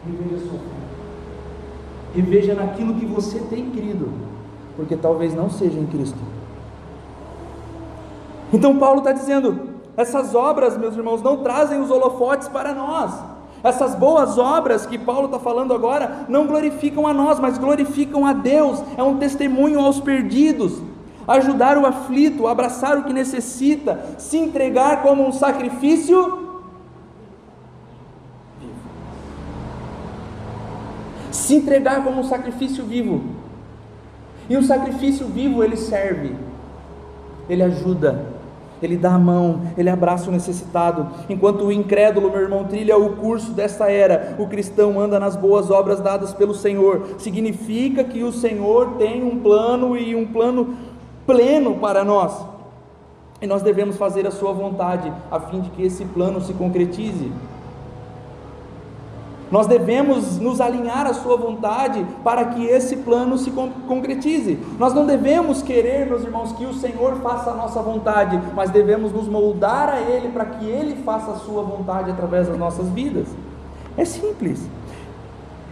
reveja sua fé, reveja naquilo que você tem crido, porque talvez não seja em Cristo. Então Paulo está dizendo: essas obras, meus irmãos, não trazem os holofotes para nós. Essas boas obras que Paulo está falando agora não glorificam a nós, mas glorificam a Deus. É um testemunho aos perdidos. ajudar o aflito, abraçar o que necessita, se entregar como um sacrifício. Se entregar como um sacrifício vivo. E o sacrifício vivo ele serve, ele ajuda, ele dá a mão, ele abraça o necessitado. Enquanto o incrédulo, meu irmão, trilha o curso desta era, o cristão anda nas boas obras dadas pelo Senhor. Significa que o Senhor tem um plano e um plano pleno para nós. E nós devemos fazer a sua vontade, a fim de que esse plano se concretize. Nós devemos nos alinhar à Sua vontade para que esse plano se concretize. Nós não devemos querer, meus irmãos, que o Senhor faça a nossa vontade, mas devemos nos moldar a Ele para que Ele faça a Sua vontade através das nossas vidas. É simples.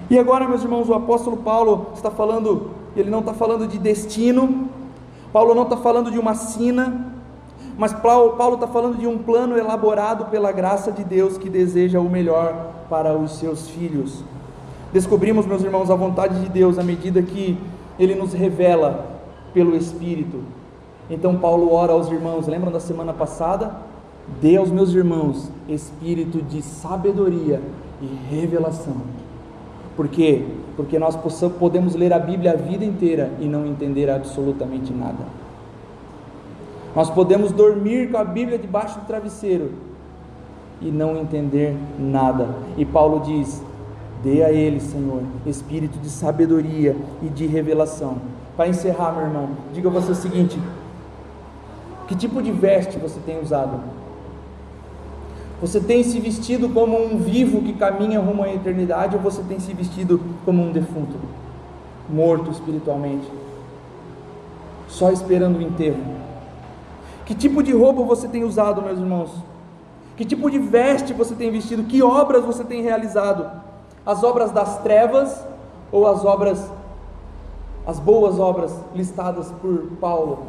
E agora, meus irmãos, o apóstolo Paulo está falando, ele não está falando de destino, Paulo não está falando de uma sina, mas Paulo está falando de um plano elaborado pela graça de Deus que deseja o melhor para os seus filhos. Descobrimos, meus irmãos, a vontade de Deus à medida que Ele nos revela pelo Espírito. Então Paulo ora aos irmãos, lembram da semana passada? Dê aos meus irmãos espírito de sabedoria e revelação. Por quê? Porque nós podemos ler a Bíblia a vida inteira e não entender absolutamente nada. Nós podemos dormir com a Bíblia debaixo do travesseiro e não entender nada. E Paulo diz: dê a ele, Senhor, espírito de sabedoria e de revelação. Para encerrar, meu irmão, diga você o seguinte: que tipo de veste você tem usado? Você tem se vestido como um vivo que caminha rumo à eternidade ou você tem se vestido como um defunto, morto espiritualmente, só esperando o enterro? Que tipo de roupa você tem usado, meus irmãos? Que tipo de veste você tem vestido? Que obras você tem realizado? As obras das trevas ou as obras, as boas obras listadas por Paulo?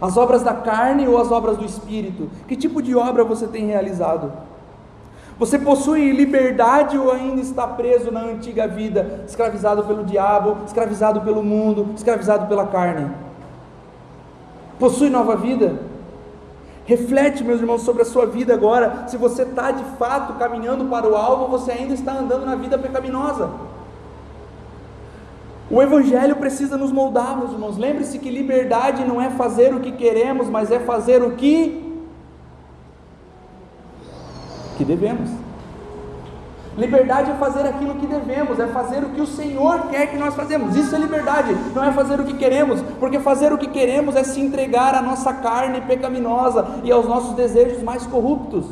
As obras da carne ou as obras do espírito? Que tipo de obra você tem realizado? Você possui liberdade ou ainda está preso na antiga vida, escravizado pelo diabo, escravizado pelo mundo, escravizado pela carne? Possui nova vida. Reflete, meus irmãos, sobre a sua vida agora. Se você está de fato caminhando para o alvo, você ainda está andando na vida pecaminosa. O Evangelho precisa nos moldar, meus irmãos. Lembre-se que liberdade não é fazer o que queremos, mas é fazer o que que devemos. Liberdade é fazer aquilo que devemos, é fazer o que o Senhor quer que nós fazemos. Isso é liberdade, não é fazer o que queremos, porque fazer o que queremos é se entregar à nossa carne pecaminosa e aos nossos desejos mais corruptos.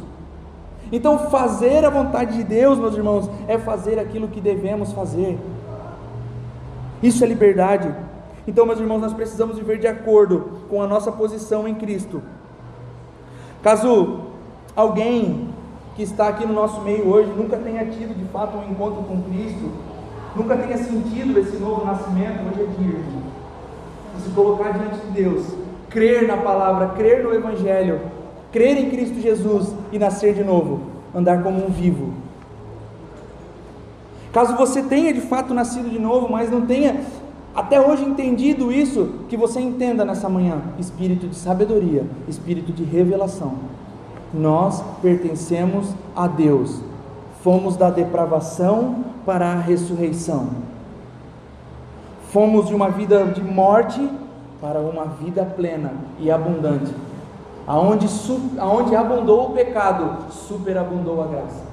Então, fazer a vontade de Deus, meus irmãos, é fazer aquilo que devemos fazer. Isso é liberdade. Então, meus irmãos, nós precisamos viver de acordo com a nossa posição em Cristo. Caso alguém que está aqui no nosso meio hoje nunca tenha tido de fato um encontro com Cristo, nunca tenha sentido esse novo nascimento, hoje é dia, irmão. Se colocar diante de Deus, crer na palavra, crer no Evangelho, crer em Cristo Jesus e nascer de novo, andar como um vivo. Caso você tenha de fato nascido de novo, mas não tenha até hoje entendido isso, que você entenda nessa manhã: espírito de sabedoria, espírito de revelação nós pertencemos a Deus. Fomos da depravação para a ressurreição. Fomos de uma vida de morte para uma vida plena e abundante. Aonde, aonde abundou o pecado, superabundou a graça.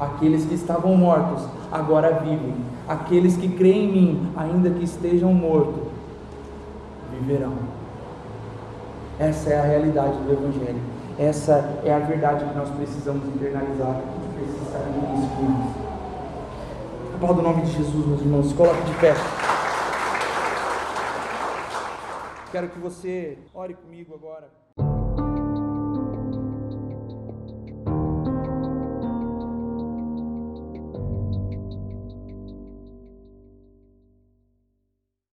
Aqueles que estavam mortos agora vivem. Aqueles que creem em mim, ainda que estejam mortos, viverão. Essa é a realidade do Evangelho. Essa é a verdade que nós precisamos internalizar e precisamos isso com nós. O nome de Jesus, meus irmãos. Coloque de pé. Quero que você ore comigo agora.